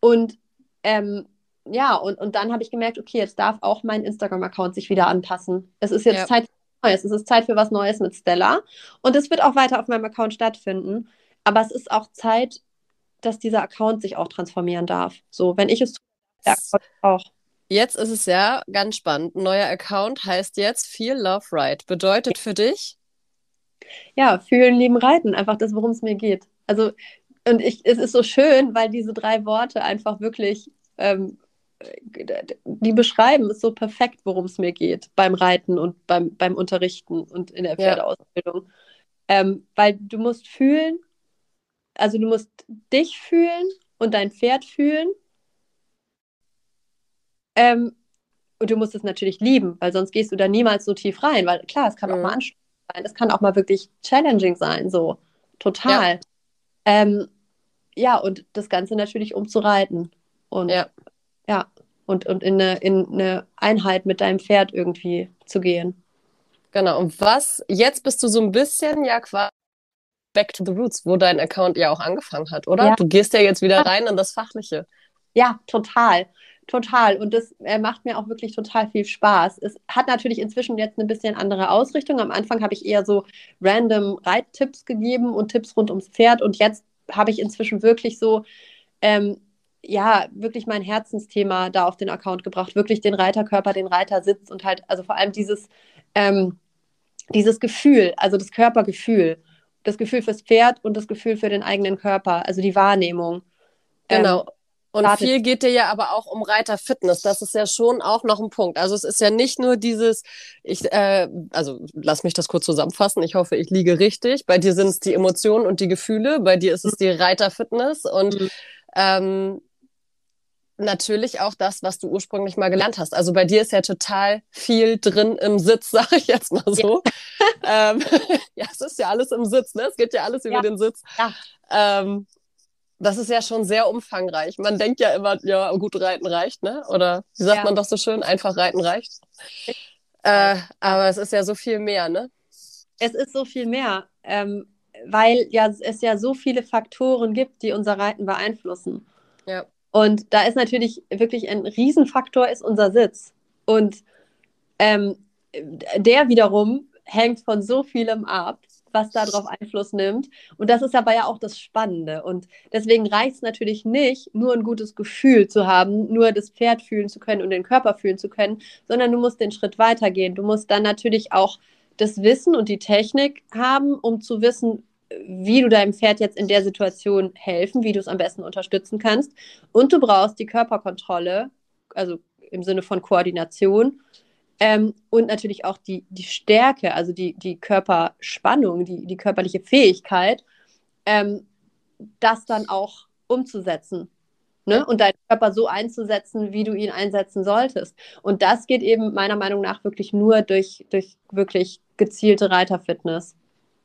Und ähm, ja, und, und dann habe ich gemerkt, okay, jetzt darf auch mein Instagram-Account sich wieder anpassen. Es ist jetzt ja. Zeit für was Neues. Es ist Zeit für was Neues mit Stella. Und es wird auch weiter auf meinem Account stattfinden. Aber es ist auch Zeit, dass dieser Account sich auch transformieren darf. So, wenn ich es tue, der Account auch. Jetzt ist es ja ganz spannend. Ein neuer Account heißt jetzt Feel Love Ride. Bedeutet für dich? Ja, fühlen, lieben, reiten. Einfach das, worum es mir geht. Also, und ich, es ist so schön, weil diese drei Worte einfach wirklich, ähm, die beschreiben es so perfekt, worum es mir geht beim Reiten und beim, beim Unterrichten und in der Pferdeausbildung. Ja. Ähm, weil du musst fühlen, also du musst dich fühlen und dein Pferd fühlen ähm, und du musst es natürlich lieben, weil sonst gehst du da niemals so tief rein, weil klar, es kann mhm. auch mal anstrengend sein, es kann auch mal wirklich challenging sein, so total. Ja, ähm, ja und das Ganze natürlich um zu reiten und ja, ja und, und in, eine, in eine Einheit mit deinem Pferd irgendwie zu gehen. Genau, und was, jetzt bist du so ein bisschen ja quasi back to the roots, wo dein Account ja auch angefangen hat, oder? Ja. Du gehst ja jetzt wieder rein in das Fachliche. Ja, total. Total. Und das äh, macht mir auch wirklich total viel Spaß. Es hat natürlich inzwischen jetzt eine bisschen andere Ausrichtung. Am Anfang habe ich eher so random Reittipps gegeben und Tipps rund ums Pferd. Und jetzt habe ich inzwischen wirklich so, ähm, ja, wirklich mein Herzensthema da auf den Account gebracht. Wirklich den Reiterkörper, den Reitersitz und halt, also vor allem dieses, ähm, dieses Gefühl, also das Körpergefühl. Das Gefühl fürs Pferd und das Gefühl für den eigenen Körper, also die Wahrnehmung. Genau. Ähm, und Warte. viel geht dir ja aber auch um Reiterfitness. Das ist ja schon auch noch ein Punkt. Also es ist ja nicht nur dieses, ich, äh, also lass mich das kurz zusammenfassen. Ich hoffe, ich liege richtig. Bei dir sind es die Emotionen und die Gefühle. Bei dir ist es die Reiterfitness und mhm. ähm, natürlich auch das, was du ursprünglich mal gelernt hast. Also bei dir ist ja total viel drin im Sitz, sage ich jetzt mal so. Ja. ähm, ja, es ist ja alles im Sitz, ne? Es geht ja alles über ja. den Sitz. Ja. Ähm, das ist ja schon sehr umfangreich. Man denkt ja immer, ja, gut, reiten reicht, ne? Oder wie sagt ja. man doch so schön, einfach reiten reicht. Äh, aber es ist ja so viel mehr, ne? Es ist so viel mehr, ähm, weil ja es ja so viele Faktoren gibt, die unser Reiten beeinflussen. Ja. Und da ist natürlich wirklich ein Riesenfaktor ist unser Sitz. Und ähm, der wiederum hängt von so vielem ab was darauf Einfluss nimmt. Und das ist aber ja auch das Spannende. Und deswegen reicht es natürlich nicht, nur ein gutes Gefühl zu haben, nur das Pferd fühlen zu können und den Körper fühlen zu können, sondern du musst den Schritt weitergehen. Du musst dann natürlich auch das Wissen und die Technik haben, um zu wissen, wie du deinem Pferd jetzt in der Situation helfen, wie du es am besten unterstützen kannst. Und du brauchst die Körperkontrolle, also im Sinne von Koordination, ähm, und natürlich auch die, die Stärke, also die, die Körperspannung, die, die körperliche Fähigkeit, ähm, das dann auch umzusetzen. Ne? Und deinen Körper so einzusetzen, wie du ihn einsetzen solltest. Und das geht eben meiner Meinung nach wirklich nur durch, durch wirklich gezielte Reiterfitness.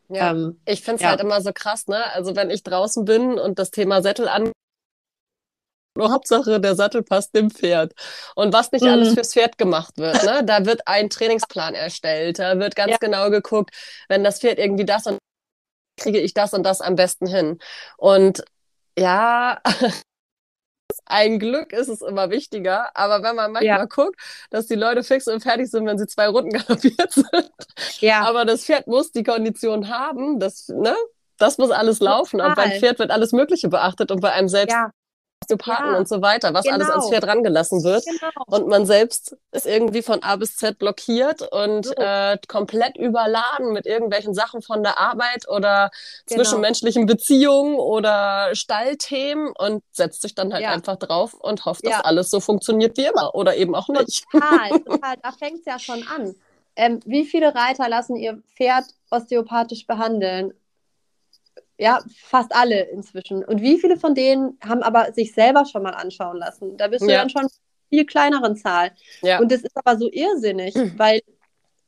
Ja, ähm, ich finde es ja. halt immer so krass, ne? Also wenn ich draußen bin und das Thema Sättel an Hauptsache, der Sattel passt dem Pferd. Und was nicht mhm. alles fürs Pferd gemacht wird, ne? Da wird ein Trainingsplan erstellt, da wird ganz ja. genau geguckt, wenn das Pferd irgendwie das und kriege ich das und das am besten hin. Und ja, ein Glück ist es immer wichtiger, aber wenn man manchmal ja. guckt, dass die Leute fix und fertig sind, wenn sie zwei Runden galoppiert sind. Ja. Aber das Pferd muss die Kondition haben, das, ne? Das muss alles laufen. Total. Und beim Pferd wird alles Mögliche beachtet und bei einem selbst ja. Osteopathen ja, und so weiter, was genau. alles ans genau. Pferd rangelassen wird. Genau. Und man selbst ist irgendwie von A bis Z blockiert und so. äh, komplett überladen mit irgendwelchen Sachen von der Arbeit oder genau. zwischenmenschlichen Beziehungen oder Stallthemen und setzt sich dann halt ja. einfach drauf und hofft, dass ja. alles so funktioniert wie immer oder eben auch nicht. Total, total. Da fängt es ja schon an. Ähm, wie viele Reiter lassen ihr Pferd osteopathisch behandeln? Ja, fast alle inzwischen. Und wie viele von denen haben aber sich selber schon mal anschauen lassen? Da bist du ja. dann schon viel kleineren Zahl. Ja. Und das ist aber so irrsinnig, weil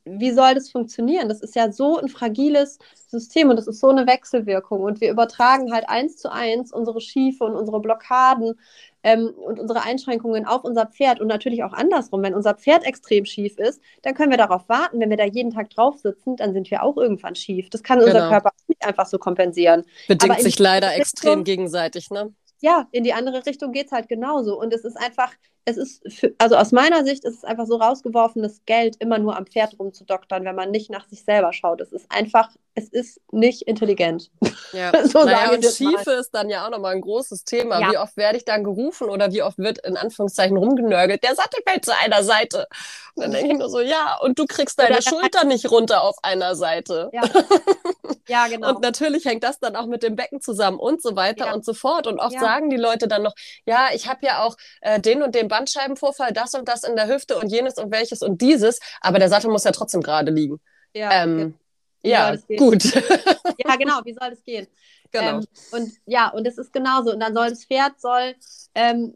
wie soll das funktionieren? Das ist ja so ein fragiles System und das ist so eine Wechselwirkung. Und wir übertragen halt eins zu eins unsere Schiefe und unsere Blockaden ähm, und unsere Einschränkungen auf unser Pferd und natürlich auch andersrum. Wenn unser Pferd extrem schief ist, dann können wir darauf warten. Wenn wir da jeden Tag drauf sitzen, dann sind wir auch irgendwann schief. Das kann genau. unser Körper nicht einfach so kompensieren. Bedingt sich leider extrem gegenseitig, ne? Ja, in die andere Richtung geht es halt genauso. Und es ist einfach, es ist, für, also aus meiner Sicht ist es einfach so rausgeworfenes Geld, immer nur am Pferd rumzudoktern, wenn man nicht nach sich selber schaut. Es ist einfach, es ist nicht intelligent. Ja, so naja, und Schiefe mal. ist dann ja auch nochmal ein großes Thema. Ja. Wie oft werde ich dann gerufen oder wie oft wird in Anführungszeichen rumgenörgelt, der Sattel fällt zu einer Seite. Und dann denke ich nur so, ja, und du kriegst deine Schulter nicht runter auf einer Seite. Ja. ja, genau. Und natürlich hängt das dann auch mit dem Becken zusammen und so weiter und so fort. Und oft sagen die Leute dann noch, ja, ich habe ja auch äh, den und den Bandscheibenvorfall, das und das in der Hüfte und jenes und welches und dieses, aber der Sattel muss ja trotzdem gerade liegen. Ja, ähm, ja gut. ja, genau, wie soll das gehen? Genau. Ähm, und ja, und es ist genauso. Und dann soll das Pferd soll, ähm,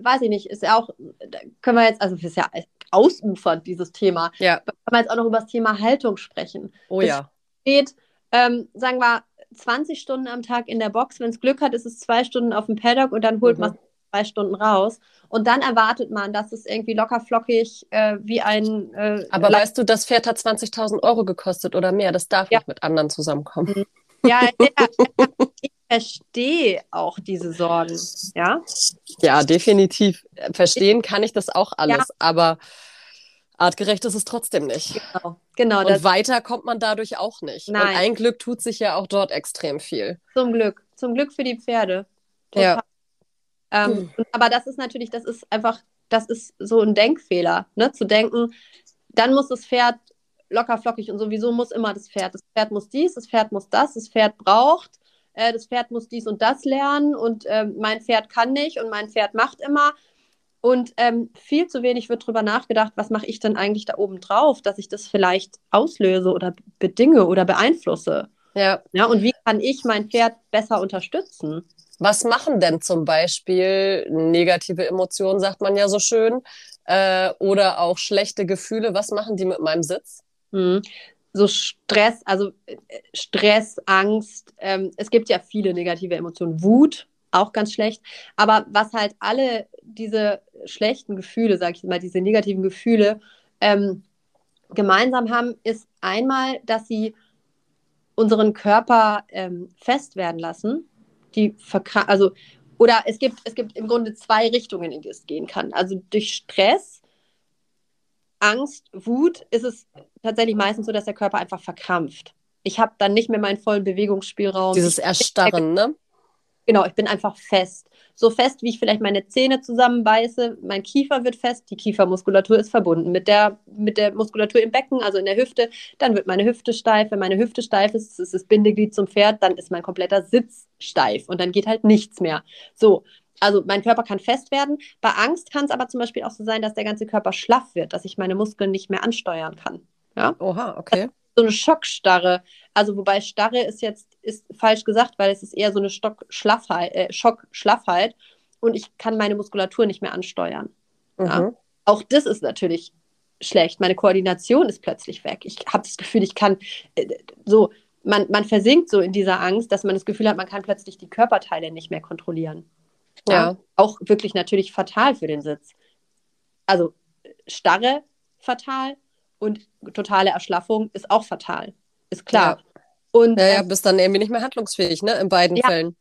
weiß ich nicht, ist ja auch, können wir jetzt, also ist ja ausufernd, dieses Thema. Ja. Können wir jetzt auch noch über das Thema Haltung sprechen. Oh das ja. Steht, ähm, sagen wir, 20 Stunden am Tag in der Box. Wenn es Glück hat, ist es zwei Stunden auf dem Paddock und dann holt mhm. man zwei Stunden raus. Und dann erwartet man, dass es irgendwie locker flockig äh, wie ein. Äh, Aber weißt du, das Pferd hat 20.000 Euro gekostet oder mehr. Das darf ja. nicht mit anderen zusammenkommen. Mhm. Ja, ja, ich verstehe auch diese Sorgen. Ja, ja definitiv. Verstehen kann ich das auch alles. Ja. Aber artgerecht ist es trotzdem nicht. Genau, genau. Und weiter kommt man dadurch auch nicht. Nein. Und ein Glück tut sich ja auch dort extrem viel. Zum Glück. Zum Glück für die Pferde. Total. Ja. Ähm, hm. Aber das ist natürlich, das ist einfach, das ist so ein Denkfehler, ne? Zu denken, dann muss das Pferd locker flockig und sowieso muss immer das Pferd. Das Pferd muss dies, das Pferd muss das, das Pferd braucht, äh, das Pferd muss dies und das lernen und äh, mein Pferd kann nicht und mein Pferd macht immer. Und ähm, viel zu wenig wird darüber nachgedacht, was mache ich denn eigentlich da oben drauf, dass ich das vielleicht auslöse oder bedinge oder beeinflusse. Ja. ja. Und wie kann ich mein Pferd besser unterstützen? Was machen denn zum Beispiel negative Emotionen, sagt man ja so schön, äh, oder auch schlechte Gefühle? Was machen die mit meinem Sitz? Mhm. So Stress, also äh, Stress, Angst. Ähm, es gibt ja viele negative Emotionen. Wut, auch ganz schlecht. Aber was halt alle diese schlechten Gefühle, sag ich mal, diese negativen Gefühle ähm, gemeinsam haben, ist einmal, dass sie unseren Körper ähm, fest werden lassen. Die also oder es gibt, es gibt im Grunde zwei Richtungen, in die es gehen kann. Also durch Stress, Angst, Wut ist es tatsächlich meistens so, dass der Körper einfach verkrampft. Ich habe dann nicht mehr meinen vollen Bewegungsspielraum. Dieses Erstarren, ne? Genau, ich bin einfach fest. So fest, wie ich vielleicht meine Zähne zusammenbeiße. Mein Kiefer wird fest, die Kiefermuskulatur ist verbunden mit der, mit der Muskulatur im Becken, also in der Hüfte. Dann wird meine Hüfte steif. Wenn meine Hüfte steif ist, ist das Bindeglied zum Pferd, dann ist mein kompletter Sitz steif und dann geht halt nichts mehr. So, also mein Körper kann fest werden. Bei Angst kann es aber zum Beispiel auch so sein, dass der ganze Körper schlaff wird, dass ich meine Muskeln nicht mehr ansteuern kann. Ja? Oha, okay. So eine Schockstarre. Also wobei Starre ist jetzt ist falsch gesagt, weil es ist eher so eine Stockschlaffheit, äh, Schockschlaffheit und ich kann meine Muskulatur nicht mehr ansteuern. Mhm. Ja? Auch das ist natürlich schlecht. Meine Koordination ist plötzlich weg. Ich habe das Gefühl, ich kann äh, so, man, man versinkt so in dieser Angst, dass man das Gefühl hat, man kann plötzlich die Körperteile nicht mehr kontrollieren. Ja. ja. Auch wirklich natürlich fatal für den Sitz. Also Starre fatal und totale Erschlaffung ist auch fatal. Ist klar. Ja. Und, ja, ja, bist dann irgendwie nicht mehr handlungsfähig, ne? In beiden ja, Fällen.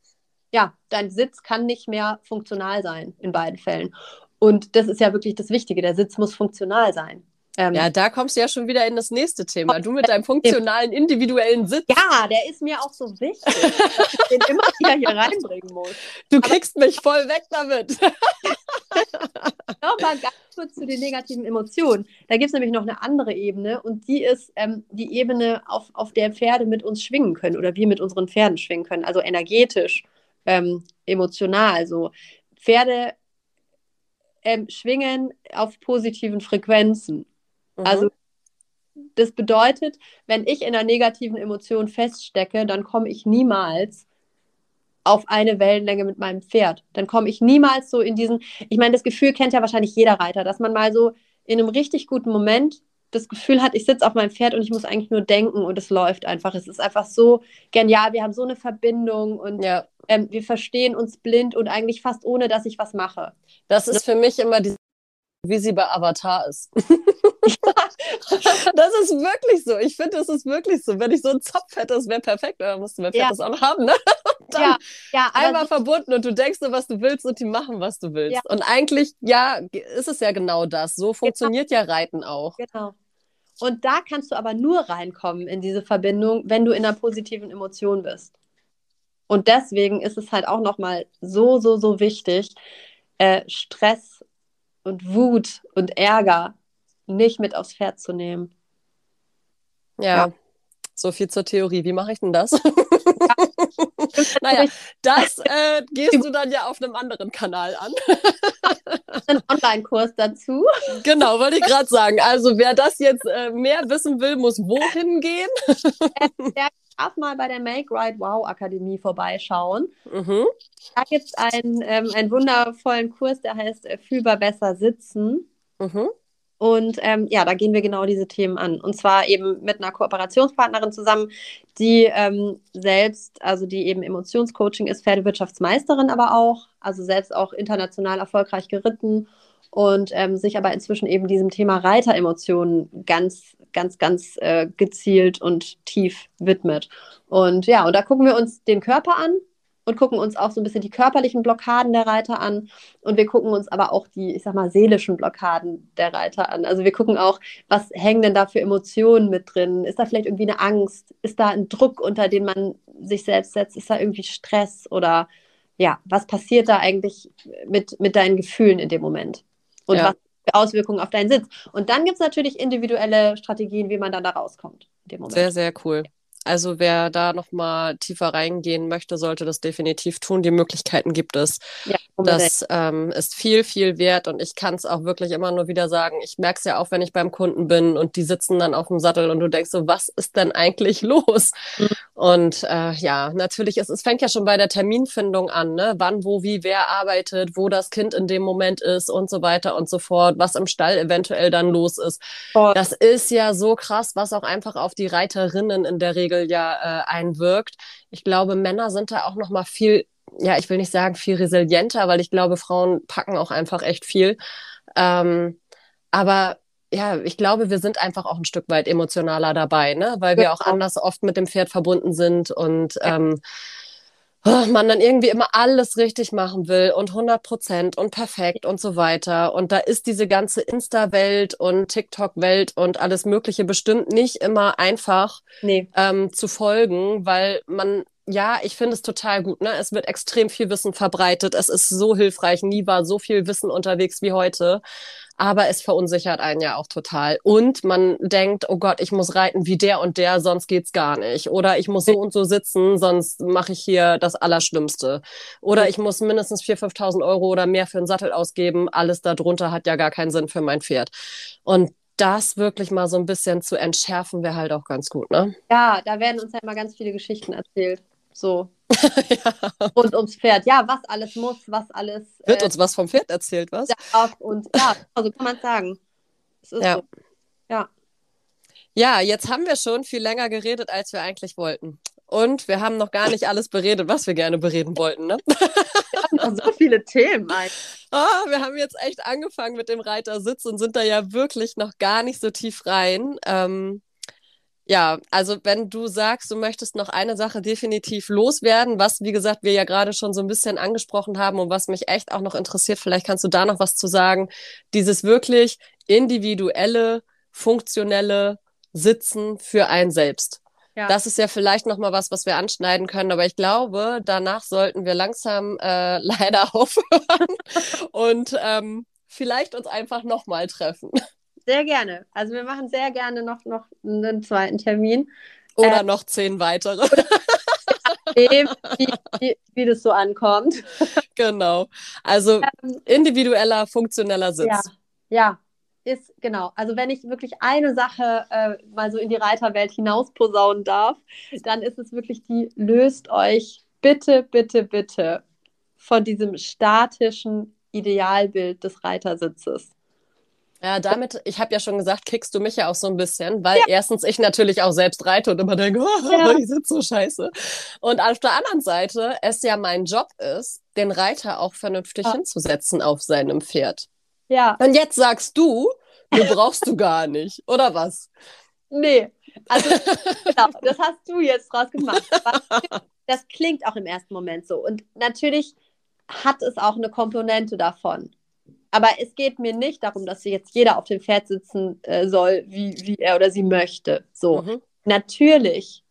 Ja, dein Sitz kann nicht mehr funktional sein in beiden Fällen. Und das ist ja wirklich das Wichtige. Der Sitz muss funktional sein. Ähm, ja, da kommst du ja schon wieder in das nächste Thema. Du mit deinem funktionalen, individuellen Sitz. Ja, der ist mir auch so wichtig, dass ich den immer wieder hier reinbringen muss. Du Aber kriegst mich voll weg damit. Nochmal ganz kurz zu den negativen Emotionen. Da gibt es nämlich noch eine andere Ebene und die ist ähm, die Ebene, auf, auf der Pferde mit uns schwingen können oder wir mit unseren Pferden schwingen können, also energetisch, ähm, emotional. So Pferde ähm, schwingen auf positiven Frequenzen. Mhm. Also das bedeutet, wenn ich in einer negativen Emotion feststecke, dann komme ich niemals auf eine Wellenlänge mit meinem Pferd. Dann komme ich niemals so in diesen, ich meine, das Gefühl kennt ja wahrscheinlich jeder Reiter, dass man mal so in einem richtig guten Moment das Gefühl hat, ich sitze auf meinem Pferd und ich muss eigentlich nur denken und es läuft einfach. Es ist einfach so genial. Wir haben so eine Verbindung und ja. ähm, wir verstehen uns blind und eigentlich fast ohne, dass ich was mache. Das ist für mich immer die wie sie bei Avatar ist. das ist wirklich so. Ich finde, das ist wirklich so. Wenn ich so einen Zopf hätte, das wäre perfekt. Da mussten wir ja. das auch noch haben, ne? Ja, ja, einmal verbunden und du denkst so, was du willst und die machen, was du willst. Ja. Und eigentlich, ja, ist es ja genau das. So genau. funktioniert genau. ja Reiten auch. Genau. Und da kannst du aber nur reinkommen in diese Verbindung, wenn du in einer positiven Emotion bist. Und deswegen ist es halt auch nochmal so, so, so wichtig, äh, Stress und Wut und Ärger nicht mit aufs Pferd zu nehmen. Ja, ja. so viel zur Theorie. Wie mache ich denn das? Ja. naja, das äh, gehst du dann ja auf einem anderen Kanal an. Ein Online-Kurs dazu. Genau, wollte ich gerade sagen. Also wer das jetzt äh, mehr wissen will, muss wohin gehen? darf mal bei der Make Right Wow Akademie vorbeischauen. Mhm. Da gibt es einen, ähm, einen wundervollen Kurs, der heißt äh, Fühlbar besser sitzen. Mhm. Und ähm, ja, da gehen wir genau diese Themen an. Und zwar eben mit einer Kooperationspartnerin zusammen, die ähm, selbst, also die eben Emotionscoaching ist, Pferdewirtschaftsmeisterin aber auch, also selbst auch international erfolgreich geritten und ähm, sich aber inzwischen eben diesem Thema Reiteremotionen ganz, ganz, ganz äh, gezielt und tief widmet. Und ja, und da gucken wir uns den Körper an und gucken uns auch so ein bisschen die körperlichen Blockaden der Reiter an und wir gucken uns aber auch die, ich sag mal, seelischen Blockaden der Reiter an. Also wir gucken auch, was hängen denn da für Emotionen mit drin? Ist da vielleicht irgendwie eine Angst? Ist da ein Druck, unter den man sich selbst setzt? Ist da irgendwie Stress oder ja, was passiert da eigentlich mit, mit deinen Gefühlen in dem Moment? Und ja. was für Auswirkungen auf deinen Sitz. Und dann gibt es natürlich individuelle Strategien, wie man dann da rauskommt. Sehr, sehr cool. Also wer da noch mal tiefer reingehen möchte, sollte das definitiv tun. Die Möglichkeiten gibt es. Ja, das ähm, ist viel, viel wert und ich kann es auch wirklich immer nur wieder sagen. Ich merke es ja auch, wenn ich beim Kunden bin und die sitzen dann auf dem Sattel und du denkst so, was ist denn eigentlich los? Mhm. Und äh, ja, natürlich, ist, es fängt ja schon bei der Terminfindung an, ne? Wann, wo, wie, wer arbeitet, wo das Kind in dem Moment ist und so weiter und so fort, was im Stall eventuell dann los ist. Oh. Das ist ja so krass, was auch einfach auf die Reiterinnen in der Regel ja äh, einwirkt. Ich glaube, Männer sind da auch noch mal viel ja, ich will nicht sagen viel resilienter, weil ich glaube, Frauen packen auch einfach echt viel. Ähm, aber ja, ich glaube, wir sind einfach auch ein Stück weit emotionaler dabei, ne? weil wir auch anders oft mit dem Pferd verbunden sind und ähm, oh, man dann irgendwie immer alles richtig machen will und 100 Prozent und perfekt und so weiter. Und da ist diese ganze Insta-Welt und TikTok-Welt und alles Mögliche bestimmt nicht immer einfach nee. ähm, zu folgen, weil man ja, ich finde es total gut. Ne? Es wird extrem viel Wissen verbreitet. Es ist so hilfreich. Nie war so viel Wissen unterwegs wie heute. Aber es verunsichert einen ja auch total. Und man denkt, oh Gott, ich muss reiten wie der und der, sonst geht's gar nicht. Oder ich muss so und so sitzen, sonst mache ich hier das Allerschlimmste. Oder ich muss mindestens 4.000, 5.000 Euro oder mehr für einen Sattel ausgeben. Alles darunter hat ja gar keinen Sinn für mein Pferd. Und das wirklich mal so ein bisschen zu entschärfen, wäre halt auch ganz gut, ne? Ja, da werden uns halt mal ganz viele Geschichten erzählt. So. ja. Rund ums Pferd. Ja, was alles muss, was alles. Wird äh, uns was vom Pferd erzählt, was? Ja, und ja, also kann man sagen. ja. So. Ja. Ja, jetzt haben wir schon viel länger geredet, als wir eigentlich wollten. Und wir haben noch gar nicht alles beredet, was wir gerne bereden wollten, ne? Wir haben noch so viele Themen. Oh, wir haben jetzt echt angefangen mit dem Reitersitz und sind da ja wirklich noch gar nicht so tief rein. Ähm, ja, also wenn du sagst, du möchtest noch eine Sache definitiv loswerden, was, wie gesagt, wir ja gerade schon so ein bisschen angesprochen haben und was mich echt auch noch interessiert, vielleicht kannst du da noch was zu sagen. Dieses wirklich individuelle, funktionelle Sitzen für ein selbst. Ja. Das ist ja vielleicht noch mal was, was wir anschneiden können, aber ich glaube, danach sollten wir langsam äh, leider aufhören und ähm, vielleicht uns einfach noch mal treffen. Sehr gerne. Also wir machen sehr gerne noch, noch einen zweiten Termin. Oder äh, noch zehn weitere. wie, wie, wie, das so ankommt. Genau. Also ähm, individueller, funktioneller Sitz. Ja, ja, ist genau. Also wenn ich wirklich eine Sache äh, mal so in die Reiterwelt hinaus posaunen darf, dann ist es wirklich die, löst euch bitte, bitte, bitte von diesem statischen Idealbild des Reitersitzes. Ja, damit, ich habe ja schon gesagt, kickst du mich ja auch so ein bisschen, weil ja. erstens ich natürlich auch selbst reite und immer denke, oh, ja. die sind so scheiße. Und auf der anderen Seite es ja mein Job ist, den Reiter auch vernünftig ja. hinzusetzen auf seinem Pferd. Ja. Und jetzt sagst du, du brauchst du gar nicht, oder was? Nee, also genau, das hast du jetzt draus gemacht. Das klingt auch im ersten Moment so. Und natürlich hat es auch eine Komponente davon. Aber es geht mir nicht darum, dass jetzt jeder auf dem Pferd sitzen äh, soll, wie, wie er oder sie möchte. So. Mhm. Natürlich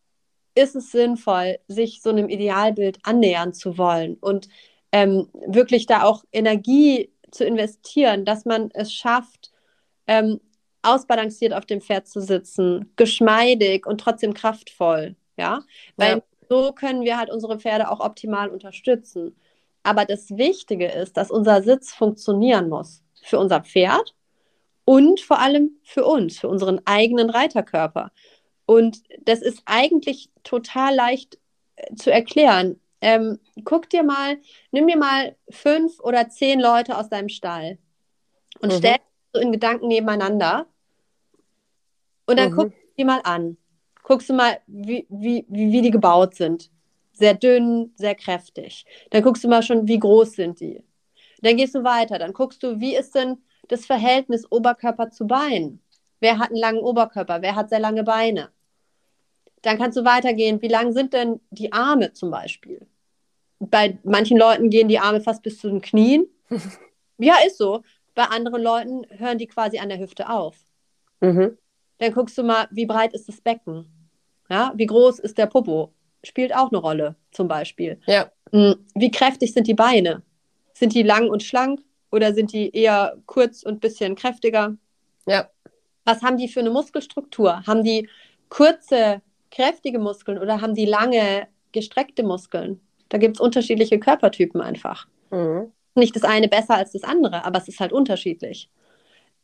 ist es sinnvoll, sich so einem Idealbild annähern zu wollen und ähm, wirklich da auch Energie zu investieren, dass man es schafft, ähm, ausbalanciert auf dem Pferd zu sitzen, geschmeidig und trotzdem kraftvoll. Ja, weil ja. so können wir halt unsere Pferde auch optimal unterstützen. Aber das Wichtige ist, dass unser Sitz funktionieren muss für unser Pferd und vor allem für uns, für unseren eigenen Reiterkörper. Und das ist eigentlich total leicht äh, zu erklären. Ähm, guck dir mal, nimm dir mal fünf oder zehn Leute aus deinem Stall und mhm. stell so in Gedanken nebeneinander. Und dann mhm. guck die mal an. Guckst du mal, wie, wie, wie die gebaut sind sehr dünn, sehr kräftig. Dann guckst du mal schon, wie groß sind die. Dann gehst du weiter, dann guckst du, wie ist denn das Verhältnis Oberkörper zu Bein? Wer hat einen langen Oberkörper? Wer hat sehr lange Beine? Dann kannst du weitergehen, wie lang sind denn die Arme zum Beispiel? Bei manchen Leuten gehen die Arme fast bis zu den Knien. ja, ist so. Bei anderen Leuten hören die quasi an der Hüfte auf. Mhm. Dann guckst du mal, wie breit ist das Becken? Ja, wie groß ist der Popo? Spielt auch eine Rolle, zum Beispiel. Ja. Hm, wie kräftig sind die Beine? Sind die lang und schlank oder sind die eher kurz und ein bisschen kräftiger? Ja. Was haben die für eine Muskelstruktur? Haben die kurze kräftige Muskeln oder haben die lange, gestreckte Muskeln? Da gibt es unterschiedliche Körpertypen einfach. Mhm. Nicht das eine besser als das andere, aber es ist halt unterschiedlich.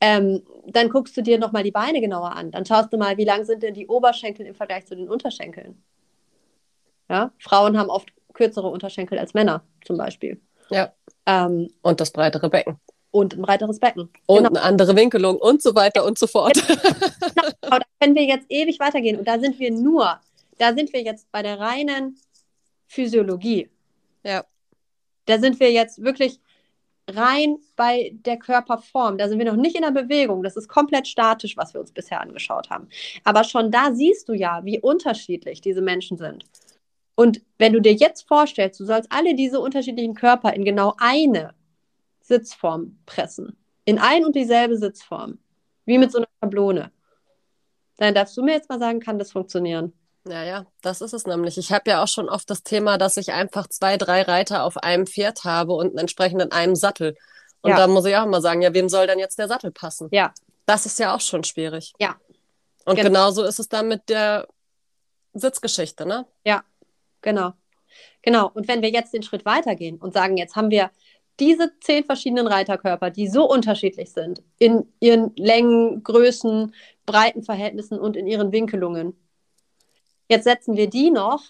Ähm, dann guckst du dir nochmal die Beine genauer an. Dann schaust du mal, wie lang sind denn die Oberschenkel im Vergleich zu den Unterschenkeln. Ja? Frauen haben oft kürzere Unterschenkel als Männer zum Beispiel. Ja. Ähm, und das breitere Becken. Und ein breiteres Becken. Und genau. eine andere Winkelung und so weiter und so fort. genau, da können wir jetzt ewig weitergehen. Und da sind wir nur, da sind wir jetzt bei der reinen Physiologie. Ja. Da sind wir jetzt wirklich rein bei der Körperform. Da sind wir noch nicht in der Bewegung. Das ist komplett statisch, was wir uns bisher angeschaut haben. Aber schon da siehst du ja, wie unterschiedlich diese Menschen sind. Und wenn du dir jetzt vorstellst, du sollst alle diese unterschiedlichen Körper in genau eine Sitzform pressen, in ein und dieselbe Sitzform, wie mit so einer Schablone, dann darfst du mir jetzt mal sagen, kann das funktionieren? Ja, ja, das ist es nämlich. Ich habe ja auch schon oft das Thema, dass ich einfach zwei, drei Reiter auf einem Pferd habe und entsprechend in einem Sattel. Und ja. da muss ich auch mal sagen, ja, wem soll denn jetzt der Sattel passen? Ja. Das ist ja auch schon schwierig. Ja. Und genau. genauso ist es dann mit der Sitzgeschichte, ne? Ja, genau. Genau. Und wenn wir jetzt den Schritt weitergehen und sagen, jetzt haben wir diese zehn verschiedenen Reiterkörper, die so unterschiedlich sind in ihren Längen, Größen, Breitenverhältnissen und in ihren Winkelungen. Jetzt setzen wir die noch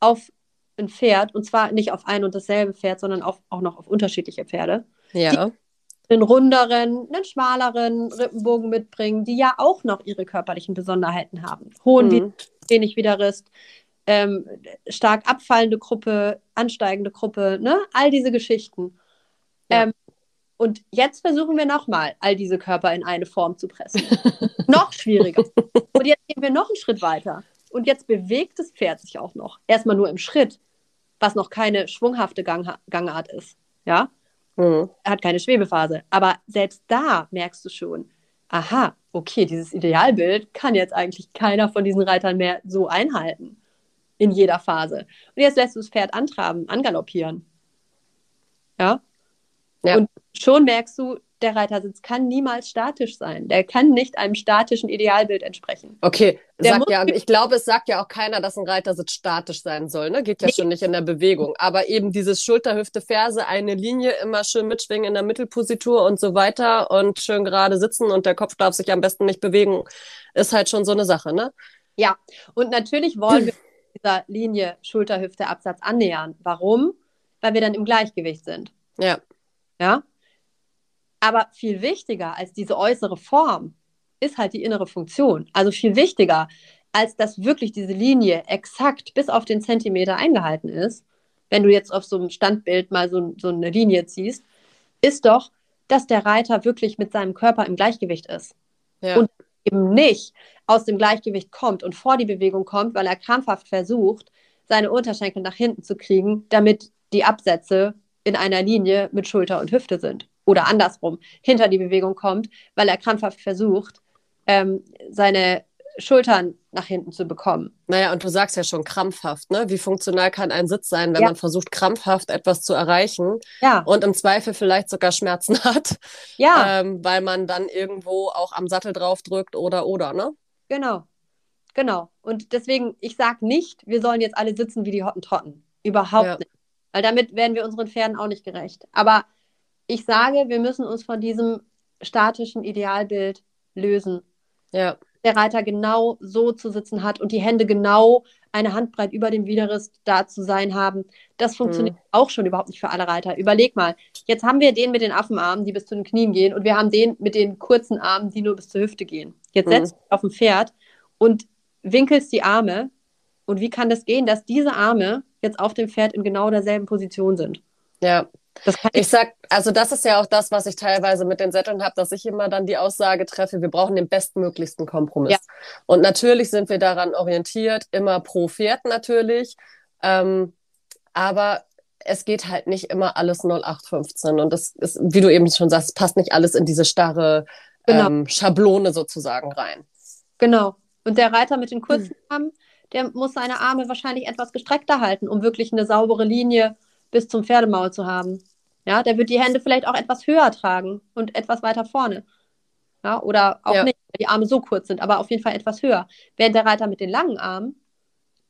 auf ein Pferd und zwar nicht auf ein und dasselbe Pferd, sondern auf, auch noch auf unterschiedliche Pferde. Ja. Die einen runderen, einen schmaleren Rippenbogen mitbringen, die ja auch noch ihre körperlichen Besonderheiten haben. Hohen mhm. wenig Widerrist, ähm, stark abfallende Gruppe, ansteigende Gruppe, ne? all diese Geschichten. Ja. Ähm, und jetzt versuchen wir nochmal, all diese Körper in eine Form zu pressen. noch schwieriger. Und jetzt gehen wir noch einen Schritt weiter. Und jetzt bewegt das Pferd sich auch noch. Erstmal nur im Schritt, was noch keine schwunghafte Gang Gangart ist. Ja? Mhm. Er hat keine Schwebephase. Aber selbst da merkst du schon, aha, okay, dieses Idealbild kann jetzt eigentlich keiner von diesen Reitern mehr so einhalten in jeder Phase. Und jetzt lässt du das Pferd antraben, angaloppieren. Ja? ja. Und schon merkst du, der Reitersitz kann niemals statisch sein. Der kann nicht einem statischen Idealbild entsprechen. Okay, sagt ja, ich glaube, es sagt ja auch keiner, dass ein Reitersitz statisch sein soll. Ne? Geht ja nee. schon nicht in der Bewegung. Aber eben dieses Schulter, Hüfte, Ferse, eine Linie, immer schön mitschwingen in der Mittelpositur und so weiter und schön gerade sitzen und der Kopf darf sich am besten nicht bewegen, ist halt schon so eine Sache, ne? Ja, und natürlich wollen wir dieser Linie Schulter-Hüfte-Absatz annähern. Warum? Weil wir dann im Gleichgewicht sind. Ja. Ja. Aber viel wichtiger als diese äußere Form ist halt die innere Funktion. Also viel wichtiger, als dass wirklich diese Linie exakt bis auf den Zentimeter eingehalten ist, wenn du jetzt auf so einem Standbild mal so, so eine Linie ziehst, ist doch, dass der Reiter wirklich mit seinem Körper im Gleichgewicht ist. Ja. Und eben nicht aus dem Gleichgewicht kommt und vor die Bewegung kommt, weil er krampfhaft versucht, seine Unterschenkel nach hinten zu kriegen, damit die Absätze in einer Linie mit Schulter und Hüfte sind. Oder andersrum, hinter die Bewegung kommt, weil er krampfhaft versucht, ähm, seine Schultern nach hinten zu bekommen. Naja, und du sagst ja schon krampfhaft, ne? Wie funktional kann ein Sitz sein, wenn ja. man versucht, krampfhaft etwas zu erreichen ja. und im Zweifel vielleicht sogar Schmerzen hat, ja. Ähm, weil man dann irgendwo auch am Sattel drauf drückt oder oder, ne? Genau, genau. Und deswegen, ich sage nicht, wir sollen jetzt alle sitzen wie die Hottentotten. Überhaupt ja. nicht. Weil damit werden wir unseren Pferden auch nicht gerecht. Aber ich sage, wir müssen uns von diesem statischen Idealbild lösen. Ja der Reiter genau so zu sitzen hat und die Hände genau eine Handbreit über dem Widerrist da zu sein haben. Das funktioniert mhm. auch schon überhaupt nicht für alle Reiter. Überleg mal, jetzt haben wir den mit den Affenarmen, die bis zu den Knien gehen, und wir haben den mit den kurzen Armen, die nur bis zur Hüfte gehen. Jetzt mhm. setzt du auf ein Pferd und winkelst die Arme. Und wie kann das gehen, dass diese Arme jetzt auf dem Pferd in genau derselben Position sind? Ja, ich sag, also das ist ja auch das, was ich teilweise mit den Sätteln habe, dass ich immer dann die Aussage treffe, wir brauchen den bestmöglichsten Kompromiss. Ja. Und natürlich sind wir daran orientiert, immer pro Pferd natürlich. Ähm, aber es geht halt nicht immer alles 0815. Und das ist, wie du eben schon sagst, passt nicht alles in diese starre genau. ähm, Schablone sozusagen rein. Genau. Und der Reiter mit den kurzen hm. Armen, der muss seine Arme wahrscheinlich etwas gestreckter halten, um wirklich eine saubere Linie bis zum Pferdemaul zu haben. Ja, der wird die Hände vielleicht auch etwas höher tragen und etwas weiter vorne. Ja, oder auch Ja. nicht, weil die Arme so kurz sind, aber auf jeden Fall etwas höher. Während der Reiter mit den langen Armen,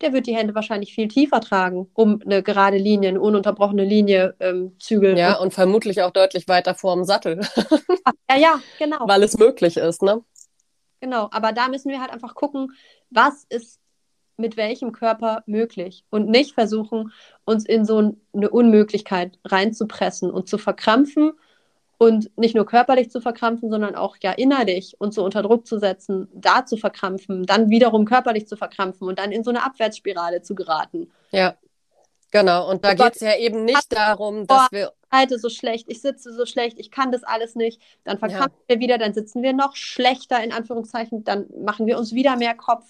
der wird die Hände wahrscheinlich viel tiefer tragen, um eine gerade Linie, eine ununterbrochene Linie ähm, zügeln. Ja, und vermutlich auch deutlich weiter vorm Sattel, ja, ja, genau. weil es möglich ist, ne? Genau, aber da müssen wir halt einfach gucken, was ist mit welchem Körper möglich und nicht versuchen, uns in so eine Unmöglichkeit reinzupressen und zu verkrampfen und nicht nur körperlich zu verkrampfen, sondern auch ja innerlich und so unter Druck zu setzen, da zu verkrampfen, dann wiederum körperlich zu verkrampfen und dann in so eine Abwärtsspirale zu geraten. Ja, genau. Und da Oh geht es ja eben nicht darum, dass wir Ich halte so schlecht, ich sitze so schlecht, ich kann das alles nicht, dann verkrampfen wir wieder, dann sitzen wir noch schlechter, in Anführungszeichen, dann machen wir uns wieder mehr Kopf.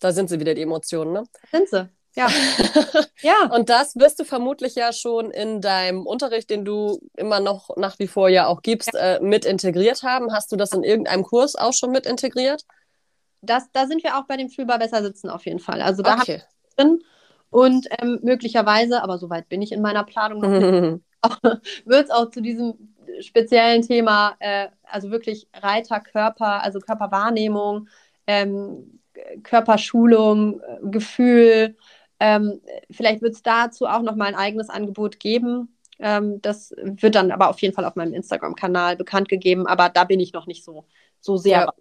Da sind sie wieder, die Emotionen, ne? Sind sie. Ja. ja. Und das wirst du vermutlich ja schon in deinem Unterricht, den du immer noch nach wie vor ja auch gibst, äh, mit integriert haben. Hast du das in irgendeinem Kurs auch schon mit integriert? Das, da sind wir auch bei dem Fühlbar besser sitzen auf jeden Fall. Also da Okay. drin und ähm, möglicherweise, aber soweit bin ich in meiner Planung noch wird es auch zu diesem speziellen Thema, äh, also wirklich Reiter, Körper, also Körperwahrnehmung, ähm, Körperschulung, äh, Gefühl. Ähm, vielleicht wird es dazu auch noch mal ein eigenes Angebot geben. Ähm, das wird dann aber auf jeden Fall auf meinem Instagram-Kanal bekannt gegeben, aber da bin ich noch nicht so, so sehr Ja.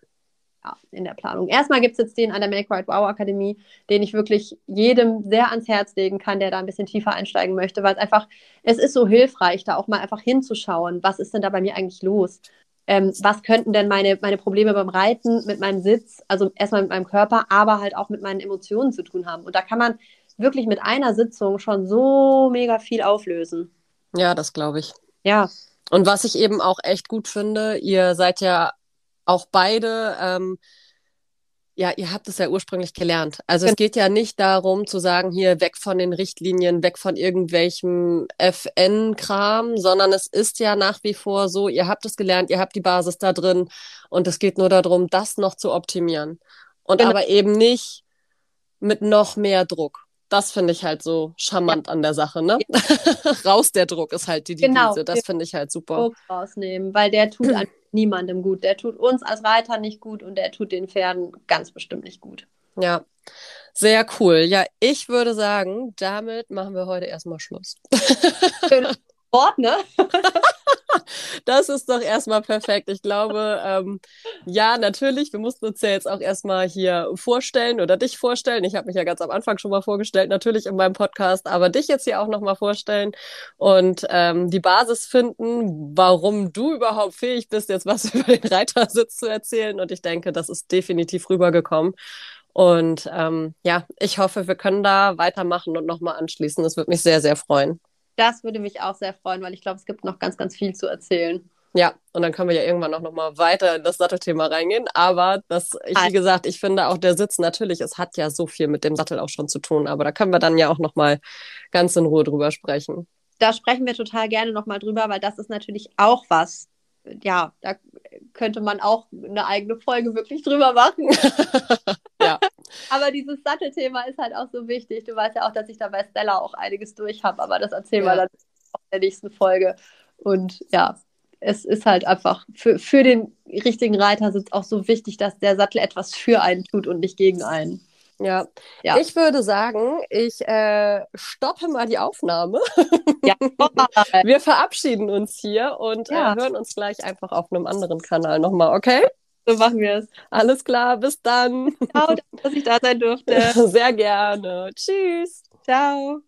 ja, in der Planung. Erstmal gibt es jetzt den an der Make Right Wow Akademie, den ich wirklich jedem sehr ans Herz legen kann, der da ein bisschen tiefer einsteigen möchte, weil es einfach, es ist so hilfreich, da auch mal einfach hinzuschauen, was ist denn da bei mir eigentlich los? Ähm, was könnten denn meine, meine Probleme beim Reiten mit meinem Sitz, also erstmal mit meinem Körper, aber halt auch mit meinen Emotionen zu tun haben? Und da kann man wirklich mit einer Sitzung schon so mega viel auflösen. Ja, das glaube ich. Ja, Und was ich eben auch echt gut finde, ihr seid ja auch beide, ähm, ja, ihr habt es ja ursprünglich gelernt. Also es Genau. geht ja nicht darum zu sagen, hier weg von den Richtlinien, weg von irgendwelchem FN-Kram, sondern es ist ja nach wie vor so, ihr habt es gelernt, ihr habt die Basis da drin und es geht nur darum, das noch zu optimieren. Und Genau. aber eben nicht mit noch mehr Druck. Das finde ich halt so charmant an der Sache, ne? Raus der Druck ist halt die Devise. Genau. Das finde ich halt super. Druck rausnehmen, weil der tut einfach niemandem gut. Der tut uns als Reiter nicht gut und der tut den Pferden ganz bestimmt nicht gut. Ja, sehr cool. Ja, ich würde sagen, damit machen wir heute erstmal Schluss. Schönes Wort, ne? Das ist doch erstmal perfekt. Ich glaube, ähm, ja, natürlich, wir mussten uns ja jetzt auch erstmal hier vorstellen oder dich vorstellen. Ich habe mich ja ganz am Anfang schon mal vorgestellt, natürlich in meinem Podcast, aber dich jetzt hier auch nochmal vorstellen und ähm, die Basis finden, warum du überhaupt fähig bist, jetzt was über den Reitersitz zu erzählen. Und ich denke, das ist definitiv rübergekommen. Und ähm, ja, ich hoffe, wir können da weitermachen und nochmal anschließen. Das würde mich sehr, sehr freuen. Das würde mich auch sehr freuen, weil ich glaube, es gibt noch ganz, ganz viel zu erzählen. Ja, und dann können wir ja irgendwann auch nochmal weiter in das Sattelthema reingehen. Aber das, ich, wie gesagt, ich finde auch der Sitz natürlich, es hat ja so viel mit dem Sattel auch schon zu tun. Aber da können wir dann ja auch nochmal ganz in Ruhe drüber sprechen. Da sprechen wir total gerne nochmal drüber, weil das ist natürlich auch was. Ja, da könnte man auch eine eigene Folge wirklich drüber machen. Aber dieses Sattelthema ist halt auch so wichtig. Du weißt ja auch, dass ich da bei Stella auch einiges durch habe, aber das erzählen wir Ja. dann auch in der nächsten Folge. Und ja, es ist halt einfach für, für den richtigen Reitersitz auch so wichtig, dass der Sattel etwas für einen tut und nicht gegen einen. Ja. Ja. Ich würde sagen, ich äh, stoppe mal die Aufnahme. Ja, Wir verabschieden uns hier und Ja. äh, hören uns gleich einfach auf einem anderen Kanal nochmal, okay? So machen wir es. Alles klar, bis dann. Ciao, dass ich da sein durfte. Sehr gerne. Tschüss. Ciao.